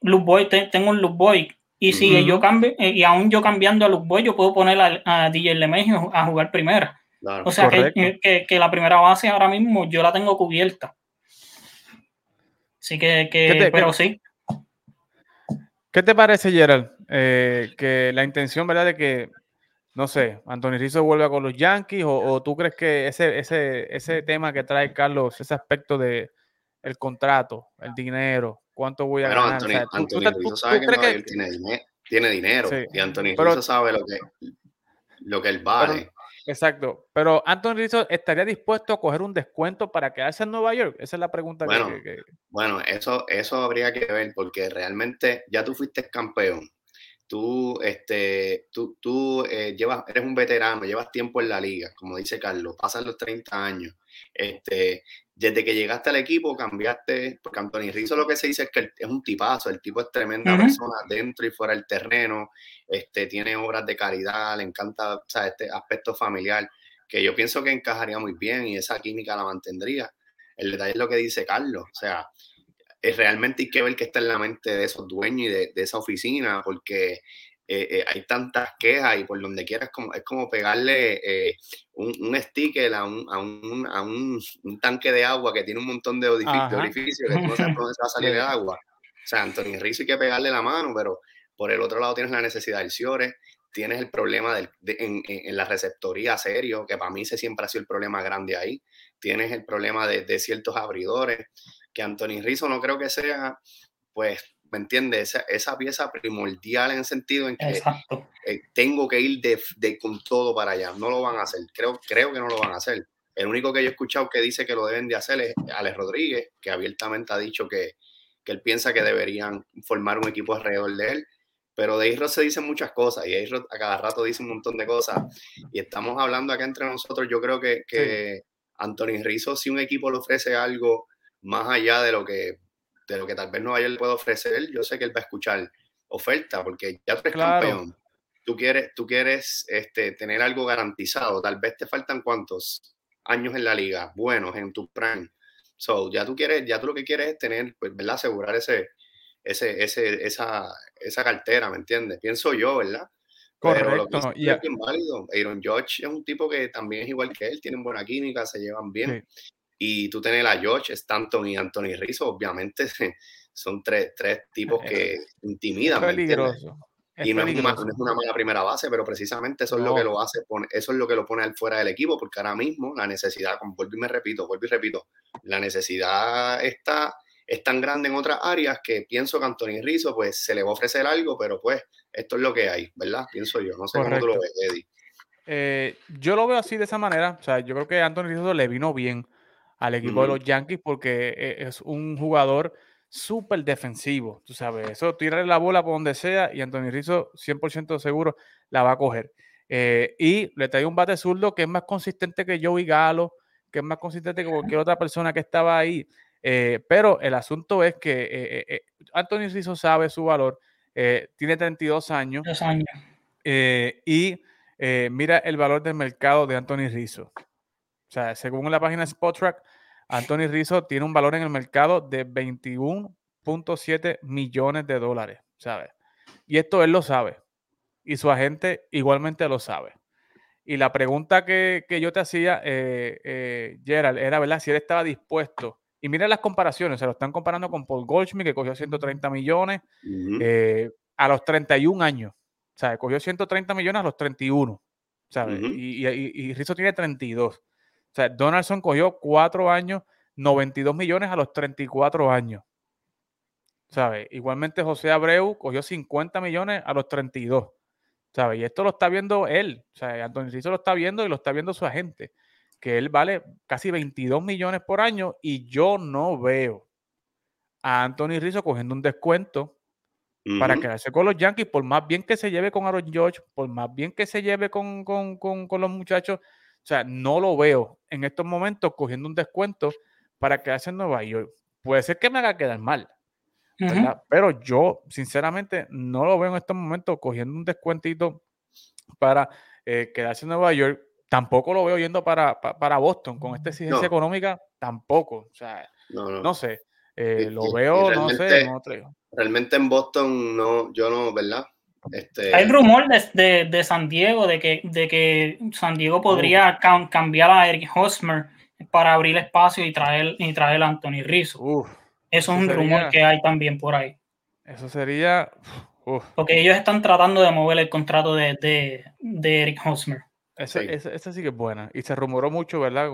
S2: Luke Boy, tengo un Luke Boy. Y si yo cambio, eh, y aún yo cambiando a Luke Boy, yo puedo poner a, DJ Lemegio a jugar primera. o sea que, la primera base ahora mismo yo la tengo cubierta. Así que, pero sí.
S1: ¿Qué te parece, Gerald? Eh, que la intención, ¿verdad? De que, no sé, Anthony Rizzo vuelva con los Yankees o, tú crees que ese, ese, ese tema que trae Carlos, ese aspecto de el contrato, el dinero, cuánto voy a ganar.
S3: Anthony, Anthony Rizzo sabe que, tiene, dinero y Anthony Rizzo sabe lo que, lo que él vale.
S1: Exacto. Pero Anthony Rizzo estaría dispuesto a coger un descuento para quedarse en Nueva York. Esa es la pregunta
S3: bueno, que, Bueno, eso, eso habría que ver porque realmente ya tú fuiste campeón. Tú, este, tú, tú eh, llevas, eres un veterano, llevas tiempo en la liga, como dice Carlos, pasan los 30 años. Este, desde que llegaste al equipo cambiaste, porque Anthony Rizzo lo que se dice es que es un tipazo, el tipo es tremenda persona dentro y fuera del terreno, este, tiene obras de caridad, le encanta o sea, este aspecto familiar, que yo pienso que encajaría muy bien y esa química la mantendría. El detalle es lo que dice Carlos, o sea, realmente hay que ver que está en la mente de esos dueños y de, de esa oficina, porque eh, eh, hay tantas quejas y por donde quieras como, es como pegarle eh, un, un, sticker a, un, a, un, a un, tanque de agua que tiene un montón de orificios que no sabes dónde se va a salir [LAUGHS] el agua. O sea, Anthony Rizzo hay que pegarle la mano, pero por el otro lado tienes la necesidad del Ciore, tienes el problema del, en, en, la receptoría serio, que para mí ese siempre ha sido el problema grande ahí. Tienes el problema de, de ciertos abridores, que Anthony Rizzo no creo que sea, pues, ¿me entiendes? Esa, pieza primordial en el sentido en que eh, tengo que ir de, con todo para allá. No lo van a hacer. Creo, creo que no lo van a hacer. El único que yo he escuchado que dice que lo deben de hacer es Alex Rodríguez, que abiertamente ha dicho que, él piensa que deberían formar un equipo alrededor de él. Pero de Isro se dicen muchas cosas y a cada rato dice un montón de cosas. Y estamos hablando acá entre nosotros. Yo creo que, que Anthony Rizzo, si un equipo le ofrece algo más allá de lo que de lo que tal vez Nueva York le puede ofrecer, yo sé que él va a escuchar oferta, porque ya tú eres campeón. Tú quieres, tú quieres este, tener algo garantizado. Tal vez te faltan cuántos años en la liga, buenos en tu prime. So, ya tú quieres, ya tú lo que quieres es tener, pues, ¿verdad? Asegurar ese, ese, ese, esa, esa cartera, ¿me entiendes? Pienso yo, ¿verdad?
S1: Correcto.
S3: y es válido. Aaron George es un tipo que también es igual que él, tienen buena química, se llevan bien. Y tú tenés a George, Stanton y Anthony Rizzo, obviamente [LAUGHS] son tres, tres tipos que [LAUGHS] intimidan.
S1: Es peligroso.
S3: y no es, una, mala primera base, pero precisamente eso es lo que lo hace, eso es lo que lo pone al fuera del equipo, porque ahora mismo la necesidad, como vuelvo y me repito, vuelvo y repito, la necesidad está, es tan grande en otras áreas que pienso que Anthony Rizzo pues se le va a ofrecer algo, pero pues esto es lo que hay, ¿verdad? Pienso yo, no sé cómo tú lo ves, Eddie.
S1: Eh, yo lo veo así de esa manera, o sea, yo creo que Anthony Rizzo le vino bien al equipo de los Yankees porque e, es un jugador súper defensivo, tú sabes, eso tirarle la bola por donde sea y Anthony Rizzo 100% seguro la va a coger. Eh, y le trae un bate zurdo que es más consistente que Joey Galo, que es más consistente que cualquier otra persona que estaba ahí. Eh, pero el asunto es que eh, Anthony Rizzo sabe su valor, tiene 32 años,
S2: años.
S1: y mira el valor del mercado de Anthony Rizzo. O sea, según la página Spotrack, Anthony Rizzo tiene un valor en el mercado de 21.7 millones de dólares, ¿sabes? Y esto él lo sabe. Y su agente igualmente lo sabe. Y la pregunta que, yo te hacía, eh, eh, Gerald, era, ¿verdad? Si él estaba dispuesto. Y mira las comparaciones, se lo están comparando con Paul Goldschmidt, que cogió 130 millones eh, a los 31 años. O sea, cogió 130 millones a los 31, ¿sabes? y, y, y Rizzo tiene 32. O sea, Donaldson cogió cuatro años, 92 millones a los 34 años. ¿Sabes? Igualmente José Abreu cogió 50 millones a los 32. ¿Sabes? Y esto lo está viendo él. O sea, Antonio Rizzo lo está viendo y lo está viendo su agente. Que él vale casi 22 millones por año y yo no veo a Anthony Rizzo cogiendo un descuento para quedarse con los Yankees, por más bien que se lleve con Aaron George, por más bien que se lleve con, con, con, con los muchachos o sea, no lo veo en estos momentos cogiendo un descuento para quedarse en Nueva York. Puede ser que me haga quedar mal, pero yo, sinceramente, no lo veo en estos momentos cogiendo un descuentito para eh, quedarse en Nueva York. Tampoco lo veo yendo para, para, Boston con esta exigencia económica, tampoco. O sea, no, sé. Eh, lo veo, no sé, no
S3: Realmente en Boston, no, yo no, ¿verdad? Este...
S2: Hay rumor de, de, San Diego, de que, de que San Diego podría cambiar a Eric Hosmer para abrir espacio y traer, y traer a Anthony Rizzo. eso es un rumor que hay también por ahí.
S1: Eso sería.
S2: Porque ellos están tratando de mover el contrato de, de, Eric Hosmer.
S1: Esa sí. sí que es buena. Y se rumoró mucho, ¿verdad?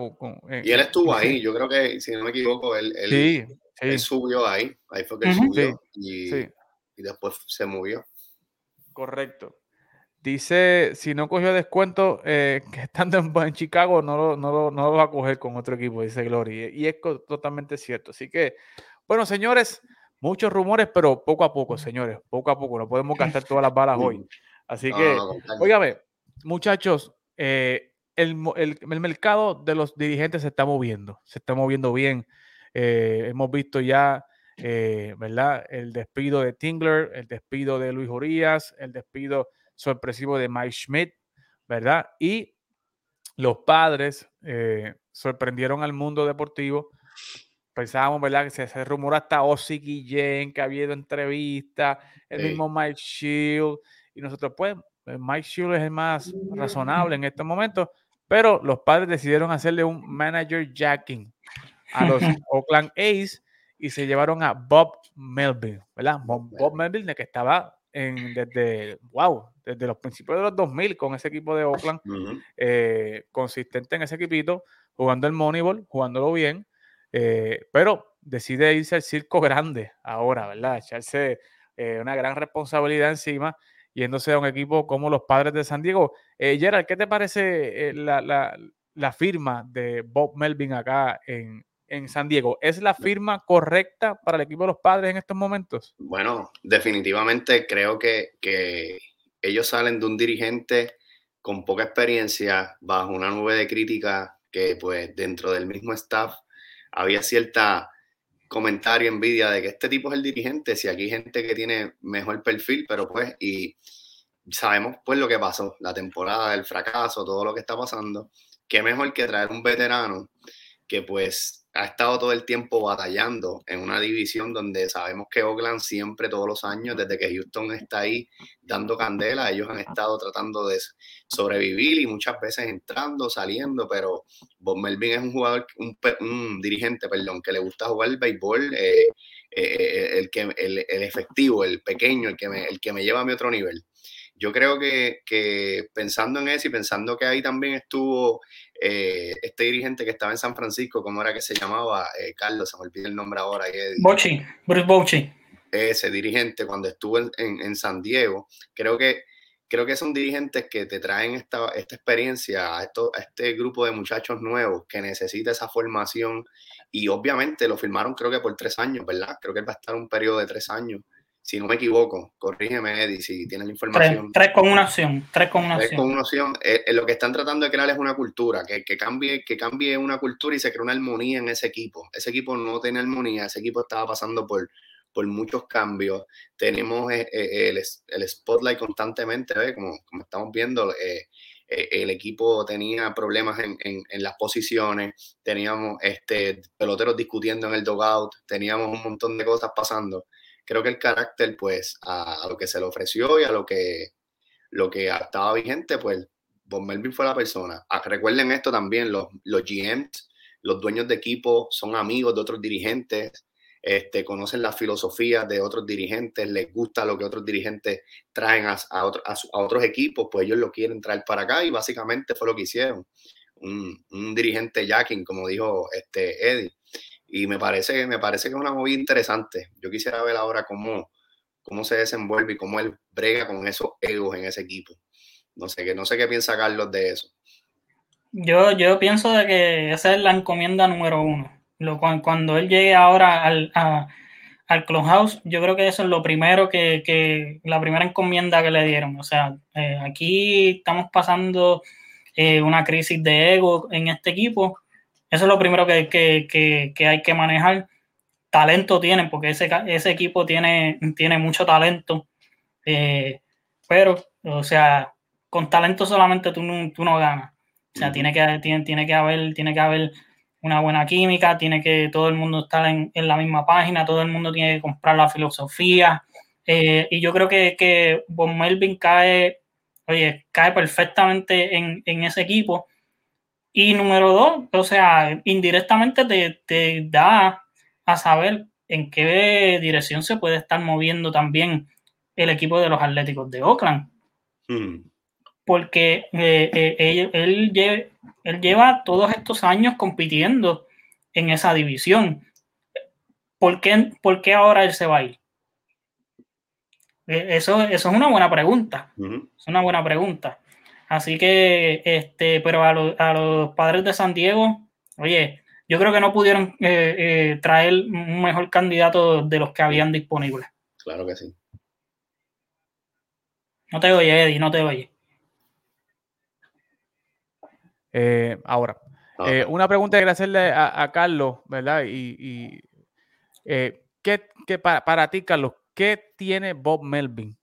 S3: Eh, y él estuvo ahí. Yo creo que, si no me equivoco, él, él, subió ahí. Ahí fue que él subió. Y, y después se movió.
S1: Correcto. Dice, si no cogió descuento, eh, [LAUGHS] que estando en, Chicago no lo, no, no lo, va a coger con otro equipo, dice Glory. Y es totalmente cierto. Así que, bueno, señores, muchos rumores, pero poco a poco, señores, poco a poco. No podemos gastar todas las balas hoy. Así que, óigame, muchachos, eh, el, mercado de los dirigentes se está moviendo, se está moviendo bien. Eh, hemos visto ya eh, ¿verdad? El despido de Tingler, el despido de Luis Orías, el despido sorpresivo de Mike Schmidt, ¿verdad? Y los padres eh, sorprendieron al mundo deportivo. Pensábamos, ¿verdad? Que se, se rumora hasta Ozzy Guillén, que ha habido entrevistas, el mismo Mike Shield, y nosotros, pues, eh, Mike Shield es el más razonable en estos momentos, pero los padres decidieron hacerle un manager jacking a los [LAUGHS] Oakland A's y se llevaron a Bob Melville, ¿verdad? Bob, Melville, que estaba en, desde, wow, desde los principios de los 2000 con ese equipo de Oakland, eh, consistente en ese equipito, jugando el Moneyball, jugándolo bien, eh, pero decide irse al circo grande ahora, ¿verdad? Echarse eh, una gran responsabilidad encima, yéndose a un equipo como los Padres de San Diego. Gerald, ¿qué te parece la, la, la firma de Bob Melvin acá en, en San Diego. ¿Es la firma correcta para el equipo de los padres en estos momentos?
S3: Bueno, definitivamente creo que, ellos salen de un dirigente con poca experiencia, bajo una nube de crítica que pues dentro del mismo staff había cierta comentario, envidia de que este tipo es el dirigente, si aquí hay gente que tiene mejor perfil, pero pues, y sabemos pues lo que pasó, la temporada, el fracaso, todo lo que está pasando, qué mejor que traer un veterano que pues ha estado todo el tiempo batallando en una división donde sabemos que Oakland siempre, todos los años, desde que Houston está ahí dando candela, ellos han estado tratando de sobrevivir y muchas veces entrando, saliendo, pero Bob Melvin es un jugador, un, dirigente, perdón, que le gusta jugar el béisbol, eh, eh, el, que, el, efectivo, el pequeño, el que, me, el que me lleva a mi otro nivel. yo creo que, que, pensando en eso y pensando que ahí también estuvo eh, este dirigente que estaba en San Francisco, ¿cómo era que se llamaba? Eh, Carlos, se me olvidó el nombre ahora.
S2: Bochi, Bruce Bochi.
S3: Ese dirigente cuando estuvo en, en, San Diego, creo que, creo que son dirigentes que te traen esta, esta experiencia a, esto, a este grupo de muchachos nuevos que necesita esa formación y obviamente lo firmaron creo que por tres años, ¿verdad? Creo que él va a estar un periodo de tres años si no me equivoco, corrígeme Eddie si tienes la información.
S2: Tres, con una opción, tres con una
S3: tres con una opción. Eh, eh, lo que están tratando de crear es una cultura, que, que, cambie, que cambie una cultura y se cree una armonía en ese equipo. Ese equipo no tiene armonía, ese equipo estaba pasando por, por muchos cambios. Tenemos eh, el, el, spotlight constantemente, Como, como estamos viendo, el equipo tenía problemas en, en, en, las posiciones, teníamos este, peloteros discutiendo en el dugout, teníamos un montón de cosas pasando creo que el carácter, pues, a, lo que se le ofreció y a lo que, lo que estaba vigente, pues, Bob Melvin fue la persona. Ah, recuerden esto también, los, los GMs, los dueños de equipo son amigos de otros dirigentes, este, conocen la filosofía de otros dirigentes, les gusta lo que otros dirigentes traen a, a, otros equipos, pues ellos lo quieren traer para acá y básicamente fue lo que hicieron. Un, un dirigente jacking, como dijo este Eddie, y me parece, me parece que es una movida interesante. Yo quisiera ver ahora cómo, cómo se desenvuelve y cómo él brega con esos egos en ese equipo. No sé, que no sé qué piensa Carlos de eso.
S2: Yo, yo pienso de que esa es la encomienda número uno. Lo, cuando él llegue ahora al, al Clubhouse, yo creo que eso es lo primero que, que la primera encomienda que le dieron. O sea, eh, aquí estamos pasando eh, una crisis de ego en este equipo eso es lo primero que, hay que manejar. Talento tienen, porque ese, ese equipo tiene, tiene mucho talento. Eh, pero, o sea, con talento solamente tú no, tú no ganas. O sea, tiene que, tiene, tiene, que haber, tiene que haber una buena química, tiene que todo el mundo estar en, la misma página, todo el mundo tiene que comprar la filosofía. Eh, y yo creo que, que Von Melvin cae, oye, cae perfectamente en, en ese equipo y número dos, o sea, indirectamente te, da a saber en qué dirección se puede estar moviendo también el equipo de los Atléticos de Oakland. Hmm. Porque eh, eh, él, lleva, todos estos años compitiendo en esa división. ¿Por qué, ahora él se va a ir? Eh, eso, eso es una buena pregunta. Es una buena pregunta. Así que, este, pero a, los padres de San Diego, oye, yo creo que no pudieron eh, eh, traer un mejor candidato de los que habían disponibles.
S3: Claro que sí.
S2: No te oye, Eddie, no te oye.
S1: Eh, ahora, una pregunta que hacerle a, Carlos, ¿verdad? Y, ¿qué, para, para, ti, Carlos, ¿qué tiene Bob Melvin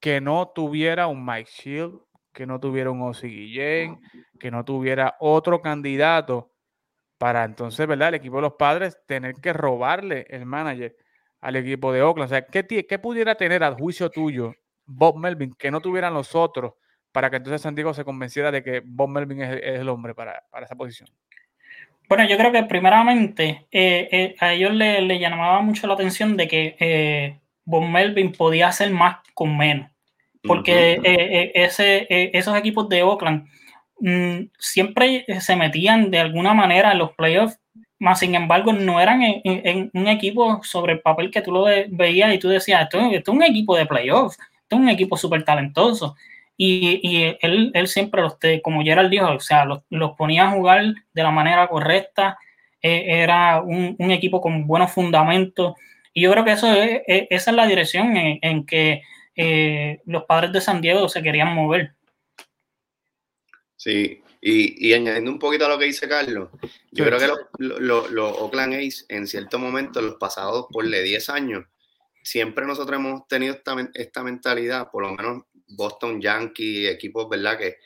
S1: que no tuviera un Mike Shield, que no tuviera un Osi Guillén, que no tuviera otro candidato para entonces, ¿verdad? El equipo de los padres tener que robarle el manager al equipo de Oakland. O sea, ¿qué, qué pudiera tener al juicio tuyo Bob Melvin que no tuvieran los otros para que entonces San Diego se convenciera de que Bob Melvin es, el hombre para, esa posición?
S2: Bueno, yo creo que primeramente eh, eh, a ellos le, llamaba mucho la atención de que eh, Bob Melvin podía hacer más con menos porque eh, eh, ese, eh, esos equipos de Oakland mm, siempre se metían de alguna manera en los playoffs, más sin embargo no eran en, un equipo sobre el papel que tú lo veías y tú decías, esto, es un equipo de playoffs, esto es un equipo súper talentoso. Y, y él, él, siempre, los como Gerald dijo, o sea, los, los, ponía a jugar de la manera correcta, era un, un, equipo con buenos fundamentos. Y yo creo que eso es, esa es la dirección en, en que eh, los padres de San Diego se querían mover.
S3: Sí, y, añadiendo un poquito a lo que dice Carlos, yo creo que los Oakland A's en cierto momento, los pasados por 10 años, siempre nosotros hemos tenido esta, mentalidad, por lo menos Boston Yankees, equipos, ¿verdad? Que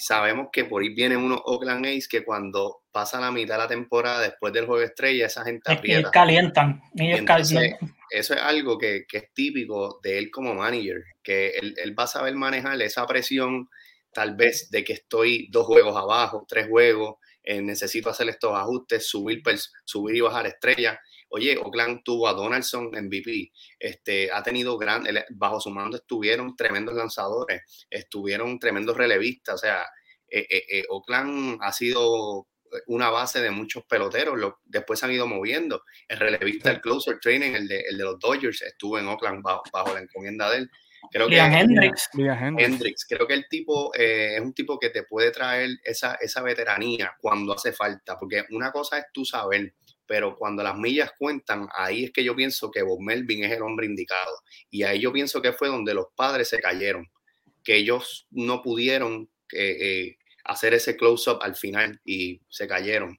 S3: sabemos que por ahí vienen unos Oakland A's que cuando pasa la mitad de la temporada después del juego de estrella, esa gente
S2: aprieta. calientan, ellos calientan
S3: eso es algo que, es típico de él como manager, que él, va a saber manejar esa presión tal vez de que estoy dos juegos abajo, tres juegos, eh, necesito hacer estos ajustes, subir, subir y bajar estrellas. Oye, Oakland tuvo a Donaldson MVP, este, ha tenido gran, bajo su mando estuvieron tremendos lanzadores, estuvieron tremendos relevistas, o sea, eh, eh, eh, Oakland ha sido una base de muchos peloteros, lo, después se han ido moviendo. El relevista, el closer training, el de, el de los Dodgers, estuvo en Oakland bajo, bajo la encomienda de él. Creo que
S2: Hendrix.
S3: Hendrix. Creo que el tipo es un tipo que te puede traer esa, esa veteranía cuando hace falta, porque una cosa es tú saber, pero cuando las millas cuentan, ahí es que yo pienso que Bob Melvin es el hombre indicado. Y ahí yo pienso que fue donde los padres se cayeron, que ellos no pudieron eh, hacer ese close-up al final y se cayeron.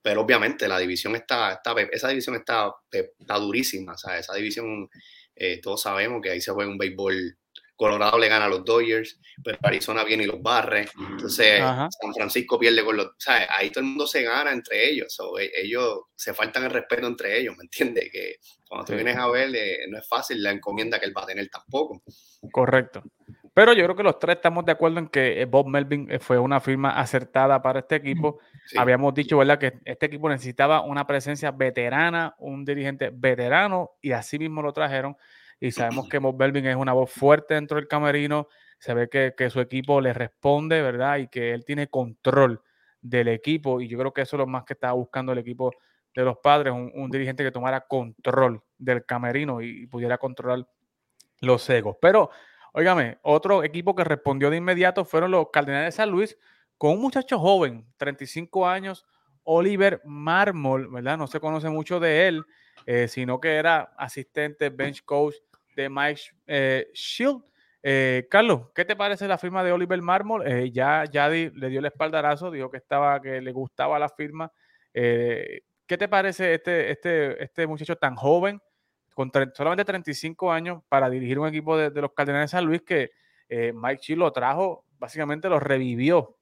S3: Pero obviamente la división está, está esa división está, está durísima, o sea, esa división, eh, todos sabemos que ahí se juega un béisbol Colorado le gana a los Dodgers, pero Arizona viene y los barre. Entonces, San Francisco pierde con los. ¿sabes? Ahí todo el mundo se gana entre ellos. E, ellos se faltan el respeto entre ellos, ¿me entiendes? Que cuando tú vienes a ver, eh, no es fácil la encomienda que él va a tener tampoco.
S1: Correcto. Pero yo creo que los tres estamos de acuerdo en que eh, Bob Melvin eh, fue una firma acertada para este equipo. Habíamos dicho, ¿verdad?, que este equipo necesitaba una presencia veterana, un dirigente veterano, y así mismo lo trajeron y sabemos que Bob Belvin es una voz fuerte dentro del camerino, se ve que, su equipo le responde, ¿verdad? Y que él tiene control del equipo y yo creo que eso es lo más que estaba buscando el equipo de los padres, un, dirigente que tomara control del camerino y, pudiera controlar los egos. Pero, óigame, otro equipo que respondió de inmediato fueron los Cardenales de San Luis con un muchacho joven, 35 años, Oliver Marmol, ¿verdad? No se conoce mucho de él, eh, sino que era asistente, bench coach de Mike eh, Shield. Eh, Carlos, ¿qué te parece la firma de Oliver Marmol? Eh, ya Yadi le dio el espaldarazo, dijo que estaba, que le gustaba la firma. ¿Qué te parece este, este, este muchacho tan joven, con solamente 35 años, para dirigir un equipo de, los Cardenales de San Luis que Mike Shield lo trajo, básicamente lo revivió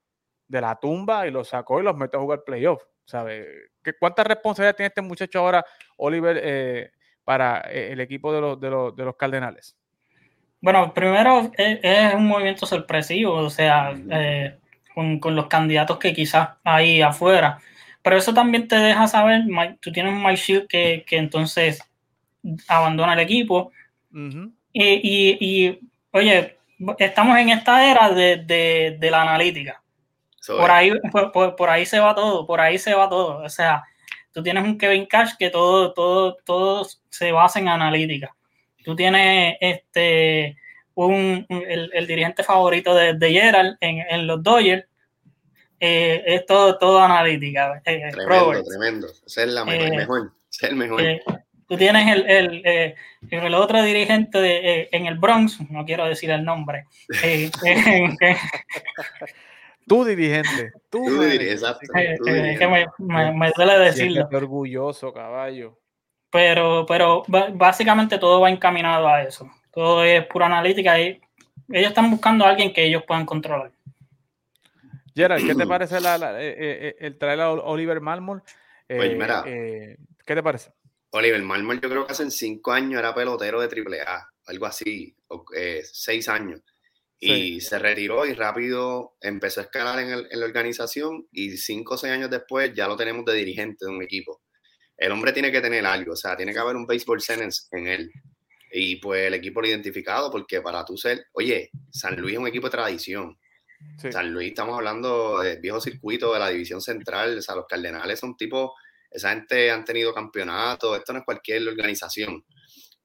S1: de la tumba y lo sacó y los metió a jugar playoff? ¿Sabe? ¿Cuánta responsabilidad tiene este muchacho ahora, Oliver, para eh, el equipo de los, de Cardenales?
S2: Bueno, primero es, un movimiento sorpresivo, o sea, eh, con, los candidatos que quizás hay afuera. Pero eso también te deja saber, tú tienes un Mike Shield que, entonces abandona el equipo. y, oye, estamos en esta era de, la analítica. por, ahí, por, ahí se va todo, por ahí se va todo. O sea, Tú tienes un Kevin Cash que todo, todo, todo se basa en analítica. Tú tienes este, un, el, dirigente favorito de, de Gerald en, los Dodgers. Eh, es todo, todo analítica.
S3: Eh, eh, tremendo, tremendo. Ese es la mejor. es el mejor.
S2: Tú tienes el, el, el, otro dirigente en el Bronx, no quiero decir el nombre, [LAUGHS]
S1: Tu dirigente.
S3: Tú, dirigente, exacto.
S2: Eh, eh, que me, me, duele decirlo.
S1: Orgulloso, caballo.
S2: Pero, pero básicamente todo va encaminado a eso. Todo es pura analítica y ellos están buscando a alguien que ellos puedan controlar.
S1: Gerald, ¿qué te [CLEARS THROAT] parece la, eh, el traer a Oliver Marmol?
S3: pues mira,
S1: ¿qué te parece?
S3: Oliver Marmol yo creo que hace cinco años era pelotero de AAA, algo así, seis años. Y se retiró y rápido empezó a escalar en, la organización y cinco o seis años después ya lo tenemos de dirigente de un equipo. El hombre tiene que tener algo, o sea, tiene que haber un baseball sense en él. Y pues el equipo lo identificado porque para tú ser, oye, San Luis es un equipo de tradición. San Luis, estamos hablando del viejo circuito de la división central, o sea, los Cardenales son tipo, esa gente han tenido campeonatos, esto no es cualquier organización.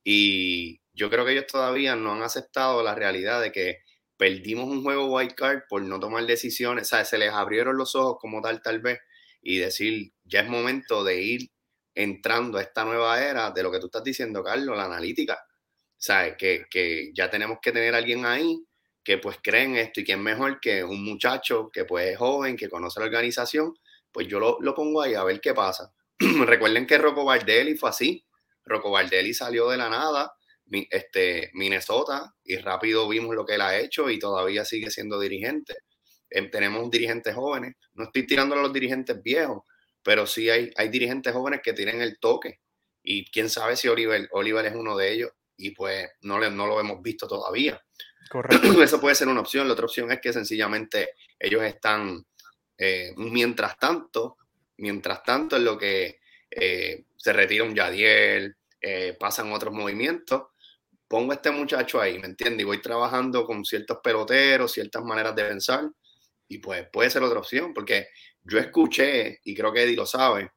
S3: Y yo creo que ellos todavía no han aceptado la realidad de que perdimos un juego wild card por no tomar decisiones, sea, Se les abrieron los ojos como tal, tal vez, y decir, ya es momento de ir entrando a esta nueva era de lo que tú estás diciendo, Carlos, la analítica. ¿Sabes? Que, que ya tenemos que tener alguien ahí que pues cree en esto y que es mejor que un muchacho que pues es joven, que conoce la organización, pues yo lo, lo pongo ahí a ver qué pasa. [CLEARS THROAT] Recuerden que Rocco Bardelli fue así. Rocco Bardelli salió de la nada, este, Minnesota y rápido vimos lo que él ha hecho y todavía sigue siendo dirigente. Em, tenemos dirigentes jóvenes, no estoy tirando a los dirigentes viejos, pero sí hay, hay dirigentes jóvenes que tienen el toque y quién sabe si Oliver, Oliver es uno de ellos y pues no, le, no lo hemos visto todavía. [CLEARS THROAT] Correcto. Eso puede ser una opción. La otra opción es que sencillamente ellos están, eh, mientras tanto, mientras tanto, en lo que eh, se retira un Yadiel, eh, pasan otros movimientos, pongo a este muchacho ahí, ¿me entiendes? Y voy trabajando con ciertos peloteros, ciertas maneras de pensar, y pues puede ser otra opción, porque yo escuché, y creo que Eddie lo sabe,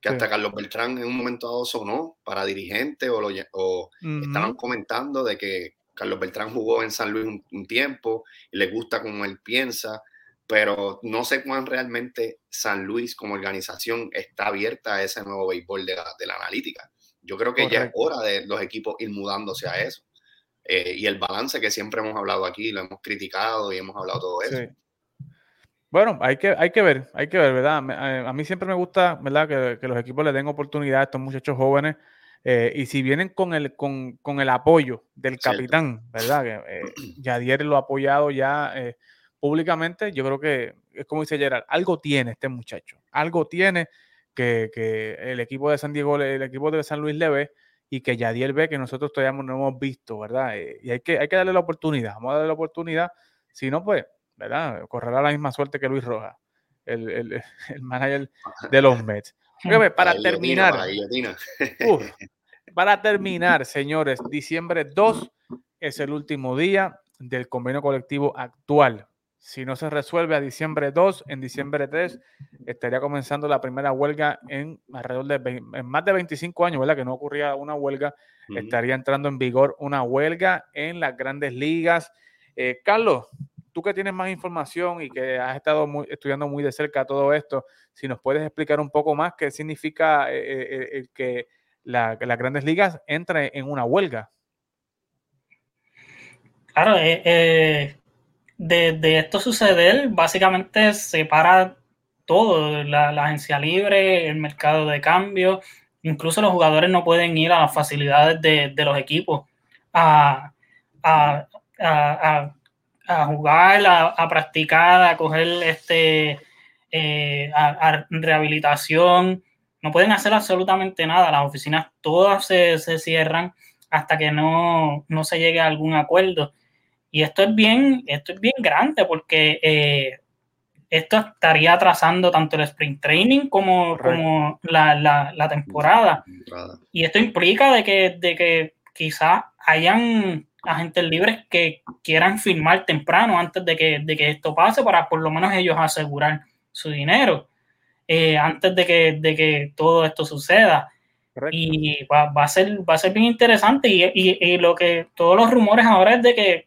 S3: que hasta Carlos Beltrán en un momento dado sonó para dirigente o, lo, o estaban comentando de que Carlos Beltrán jugó en San Luis un, tiempo y le gusta como él piensa, pero no sé cuán realmente San Luis como organización está abierta a ese nuevo béisbol de la, analítica. Yo creo que ya es hora de los equipos ir mudándose a eso. Eh, y el balance que siempre hemos hablado aquí, lo hemos criticado y hemos hablado todo eso.
S1: Bueno, hay que, hay que ver, hay que ver, ¿verdad? A, mí siempre me gusta, ¿verdad? Que, que, los equipos le den oportunidad a estos muchachos jóvenes. Eh, y si vienen con el, con, con el apoyo del capitán, ¿verdad? Que eh, [CLEARS THROAT] Yadier lo ha apoyado ya eh, públicamente, yo creo que es como dice Gerard, algo tiene este muchacho, algo tiene que, que, el equipo de San Diego, el equipo de San Luis le ve y que Yadier ve que nosotros todavía no hemos visto, ¿verdad? y hay que, hay que darle la oportunidad, vamos a darle la oportunidad, si no, pues ¿verdad? Correrá la misma suerte que Luis Rojas, el, el, el [LAUGHS] manager de los Mets. para terminar, [LAUGHS] para terminar, señores, diciembre 2 es el último día del convenio colectivo actual. Si no se resuelve a diciembre 2, en diciembre 3 estaría comenzando la primera huelga en alrededor de en más de 25 años, ¿verdad? Que no ocurría una huelga, estaría entrando en vigor una huelga en las grandes ligas. Eh, Carlos, tú que tienes más información y que has estado estudiando muy de cerca todo esto, si nos puedes explicar un poco más qué significa eh, eh, eh, que las grandes ligas entren en una huelga.
S2: Claro, de, esto suceder, básicamente separa todo, la, agencia libre, el mercado de cambio, incluso los jugadores no pueden ir a las facilidades de, los equipos a, jugar, a, practicar, a coger este, eh, rehabilitación. No pueden hacer absolutamente nada. Las oficinas todas se, cierran hasta que no, se llegue a algún acuerdo. Y esto es bien, esto es bien grande porque eh, esto estaría atrasando tanto el sprint training como, como la, temporada. Y esto implica de que, de que quizás hayan agentes libres que quieran firmar temprano antes de que, de que esto pase para por lo menos ellos asegurar su dinero eh, antes de que, de que todo esto suceda. Y va, a ser, va a ser bien interesante y, y, lo que todos los rumores ahora es de que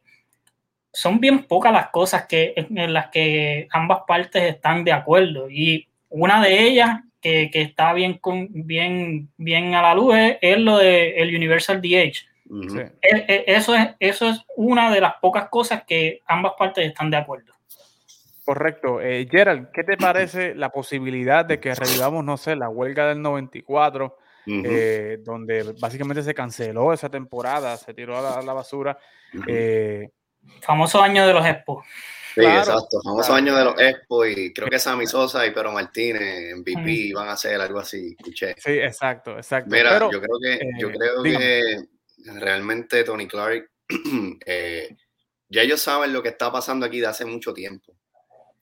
S2: son bien pocas las cosas que, en las que ambas partes están de acuerdo y una de ellas que, que está bien, con, bien, bien a la luz es, lo del el Universal DH e, e, eso, es, eso es una de las pocas cosas que ambas partes están de acuerdo.
S1: Correcto. Eh, Gerald, ¿qué te parece la posibilidad de que revivamos, no sé, la huelga del 94, eh, donde básicamente se canceló esa temporada, se tiró a la, basura?
S2: Eh, famoso año de los Expos.
S3: Sí, exacto. Famoso año de los Expos y creo que Sammy Sosa y Pedro Martínez en VP van a hacer algo así, escuché.
S1: Sí, exacto, exacto.
S3: Mira, yo creo que, yo creo que realmente Tony Clark, [CLEARS THROAT] eh, ya ellos saben lo que está pasando aquí de hace mucho tiempo.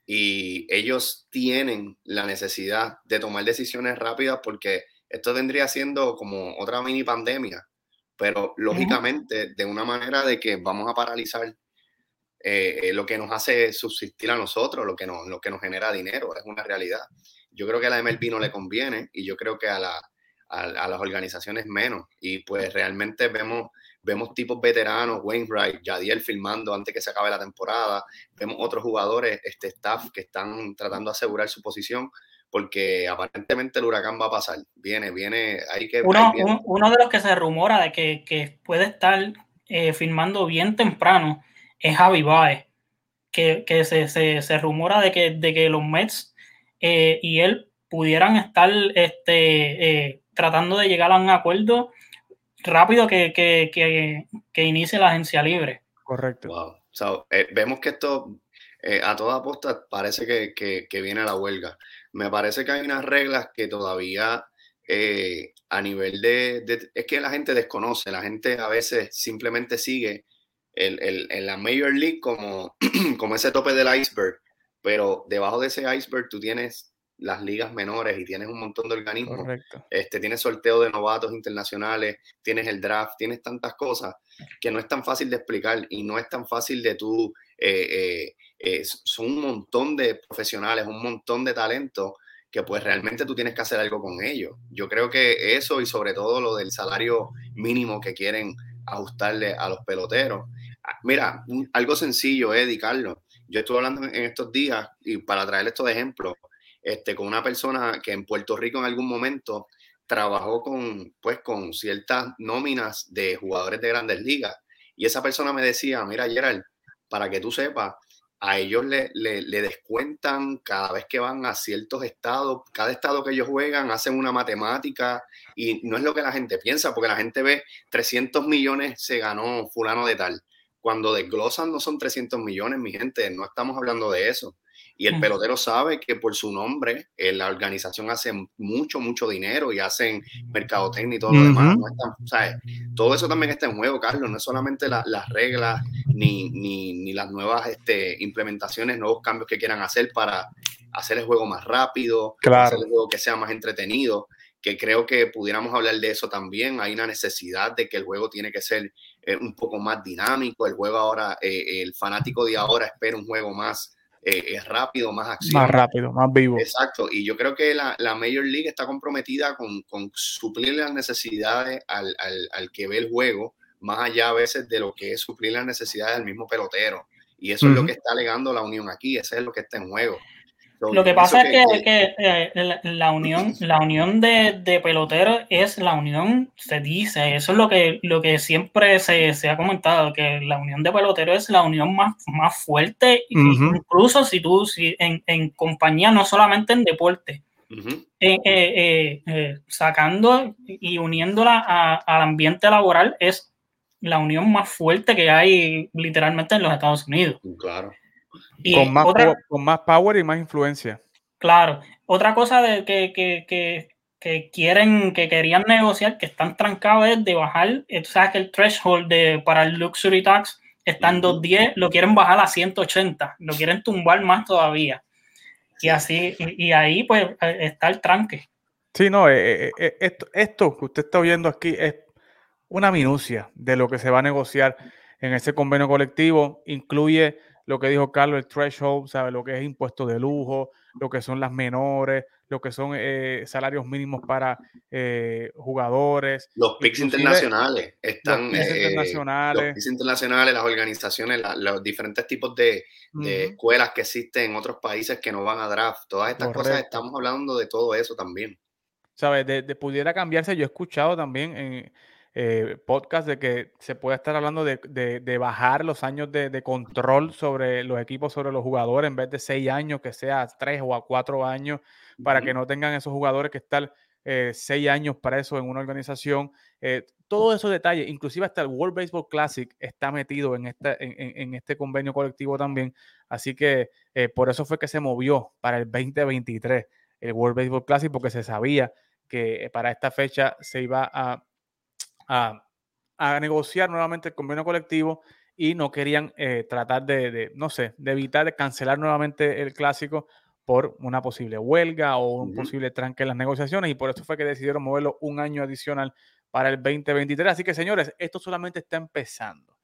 S3: Y ellos tienen la necesidad de tomar decisiones rápidas porque esto vendría siendo como otra mini pandemia, pero lógicamente de una manera de que vamos a paralizar eh, lo que nos hace subsistir a nosotros, lo que, nos, lo que nos genera dinero, es una realidad. Yo creo que a la MLB no le conviene y yo creo que a la, a, las organizaciones menos. Y pues realmente vemos, vemos tipos veteranos, Wainwright, Jadiel filmando antes que se acabe la temporada, vemos otros jugadores, este staff que están tratando de asegurar su posición porque aparentemente el huracán va a pasar. Viene, viene, hay que...
S2: Uno, uno de los que se rumora de que, que puede estar eh, filmando bien temprano es Javi Baez, que, que se, se, se, rumora de que, de que los Mets eh, y él pudieran estar este, eh, tratando de llegar a un acuerdo rápido que, que, inicie la agencia libre.
S1: Correcto.
S3: Wow. Eh, vemos que esto eh, a toda aposta parece que, viene a la huelga. Me parece que hay unas reglas que todavía eh, a nivel de, Es que la gente desconoce, la gente a veces simplemente sigue el, en la Major League como, [CLEARS THROAT] como ese tope del iceberg, pero debajo de ese iceberg tú tienes las ligas menores y tienes un montón de organismos, este, tienes sorteo de novatos internacionales, tienes el draft, tienes tantas cosas que no es tan fácil de explicar y no es tan fácil de tú, eh, eh, son un montón de profesionales, un montón de talentos que pues realmente tú tienes que hacer algo con ellos. Yo creo que eso y sobre todo lo del salario mínimo que quieren ajustarle a los peloteros. Ah, mira, algo sencillo, Eddie, Carlos. Yo estuve hablando en estos días y para traer esto de ejemplo, este, con una persona que en Puerto Rico en algún momento trabajó con, pues, con ciertas nóminas de jugadores de grandes ligas. Y esa persona me decía, mira, Gerald, para que tú sepas, a ellos le, le, descuentan cada vez que van a ciertos estados, cada estado que ellos juegan, hacen una matemática y no es lo que la gente piensa, porque la gente ve 300 millones se ganó fulano de tal. Cuando desglosan no son 300 millones, mi gente, no estamos hablando de eso. Y el pelotero sabe que por su nombre eh, la organización hace mucho, mucho dinero y hacen mercadotecnia y todo lo demás. Todo eso también está en juego, Carlos. No es solamente las reglas ni, ni, ni, las nuevas este, implementaciones, nuevos cambios que quieran hacer para hacer el juego más rápido, hacer el juego que sea más entretenido que creo que pudiéramos hablar de eso también. Hay una necesidad de que el juego tiene que ser eh, un poco más dinámico. El juego ahora, eh, el fanático de ahora espera un juego más eh, es rápido, más acción.
S1: Más rápido, más vivo.
S3: Exacto, y yo creo que la, la Major League está comprometida con, con suplir las necesidades al, al, al, que ve el juego, más allá a veces de lo que es suplir las necesidades del mismo pelotero. Y eso es lo que está alegando la Unión aquí, eso es lo que está en juego.
S2: Lo que pasa es que, eh, la, unión, la unión de, de, peloteros es la unión, se dice, eso es lo que, lo que siempre se, se ha comentado, que la unión de peloteros es la unión más, más fuerte, incluso si tú, si en, en, compañía, no solamente en deporte, eh, eh, sacando y uniéndola al ambiente laboral es la unión más fuerte que hay literalmente en los Estados Unidos.
S3: Claro
S1: con, más con más power y más influencia.
S2: Claro. Otra cosa de que, que, que, que, quieren, que querían negociar, que están trancados es de bajar, tú sabes que el threshold de, para el luxury tax está en 210, lo quieren bajar a 180, lo quieren tumbar más todavía. Y así, y, ahí pues está el tranque.
S1: Sí, no, eh, eh, eh, esto, esto que usted está oyendo aquí es una minucia de lo que se va a negociar en ese convenio colectivo. Incluye lo que dijo Carlos, el threshold, ¿sabe? Lo que es impuesto de lujo, lo que son las menores, lo que son eh, salarios mínimos para eh, jugadores.
S3: Los PICs internacionales están. Los PICs eh, internacionales. Los internacionales, las organizaciones, los diferentes tipos de, escuelas que existen en otros países que no van a draft. Todas estas cosas, estamos hablando de todo eso también.
S1: ¿Sabes? De, de, pudiera cambiarse, yo he escuchado también en eh, podcast de que se puede estar hablando de, bajar los años de, control sobre los equipos, sobre los jugadores, en vez de seis años, que sea tres o a cuatro años, para que no tengan esos jugadores que están eh, seis años para eso en una organización. Eh, todos esos detalles, inclusive hasta el World Baseball Classic está metido en, esta, en, este convenio colectivo también. Así que por eso fue que se movió para el 2023 el World Baseball Classic, porque se sabía que para esta fecha se iba a a, negociar nuevamente el convenio colectivo y no querían eh, tratar de, no sé, de evitar de cancelar nuevamente el clásico por una posible huelga o un posible tranque en las negociaciones y por eso fue que decidieron moverlo un año adicional para el 2023. Así que señores, esto solamente está empezando.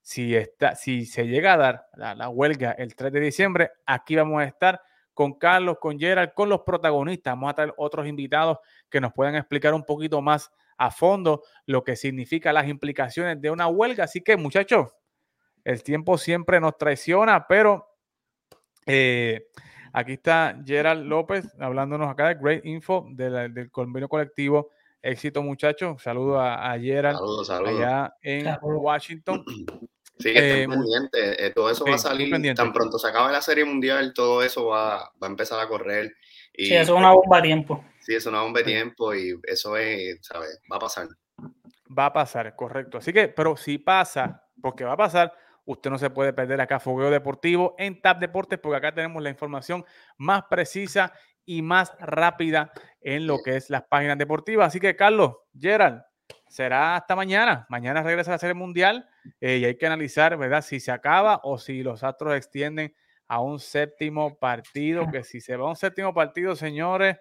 S1: Si, está, si se llega a dar la, la huelga el 3 de diciembre, aquí vamos a estar con Carlos, con Gerald, con los protagonistas. Vamos a traer otros invitados que nos puedan explicar un poquito más a fondo lo que significa las implicaciones de una huelga. Así que muchachos, el tiempo siempre nos traiciona, pero eh, aquí está Gerald López hablándonos acá de Great Info del convenio colectivo. Éxito muchachos, saludo a, Gerald allá en Washington. [CLEARS THROAT]
S3: Sí, eh, pendiente. Eh, todo eso va a salir tan pronto se acabe la serie mundial, todo eso va, va a empezar a correr.
S2: Y, sí, eso es una bomba de tiempo.
S3: Sí, es una bomba de tiempo y eso es, ¿sabes? Va a pasar.
S1: Va a pasar, correcto. Así que, pero si pasa, porque va a pasar, usted no se puede perder acá Fogueo Deportivo en TAP Deportes, porque acá tenemos la información más precisa y más rápida en lo que es las páginas deportivas. Así que, Carlos, Gerald, será hasta mañana. Mañana regresa a la Serie Mundial eh, y hay que analizar, ¿verdad? Si se acaba o si los Astros extienden a un séptimo partido, que si se va a un séptimo partido, señores,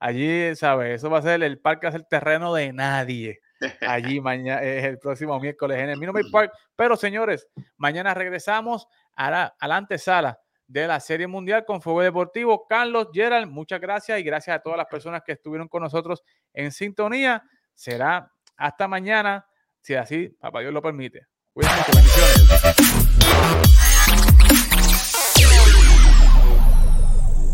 S1: allí, ¿sabes? Eso va a ser el parque, va a ser el terreno de nadie. [LAUGHS] Allí mañana, el próximo miércoles en el Minute Park. Pero señores, mañana regresamos a la, a la antesala de la Serie Mundial con Fuego Deportivo. Carlos, Gerald, muchas gracias y gracias a todas las personas que estuvieron con nosotros en sintonía. Será hasta mañana, si así Papá Dios lo permite. Cuídense, bendiciones.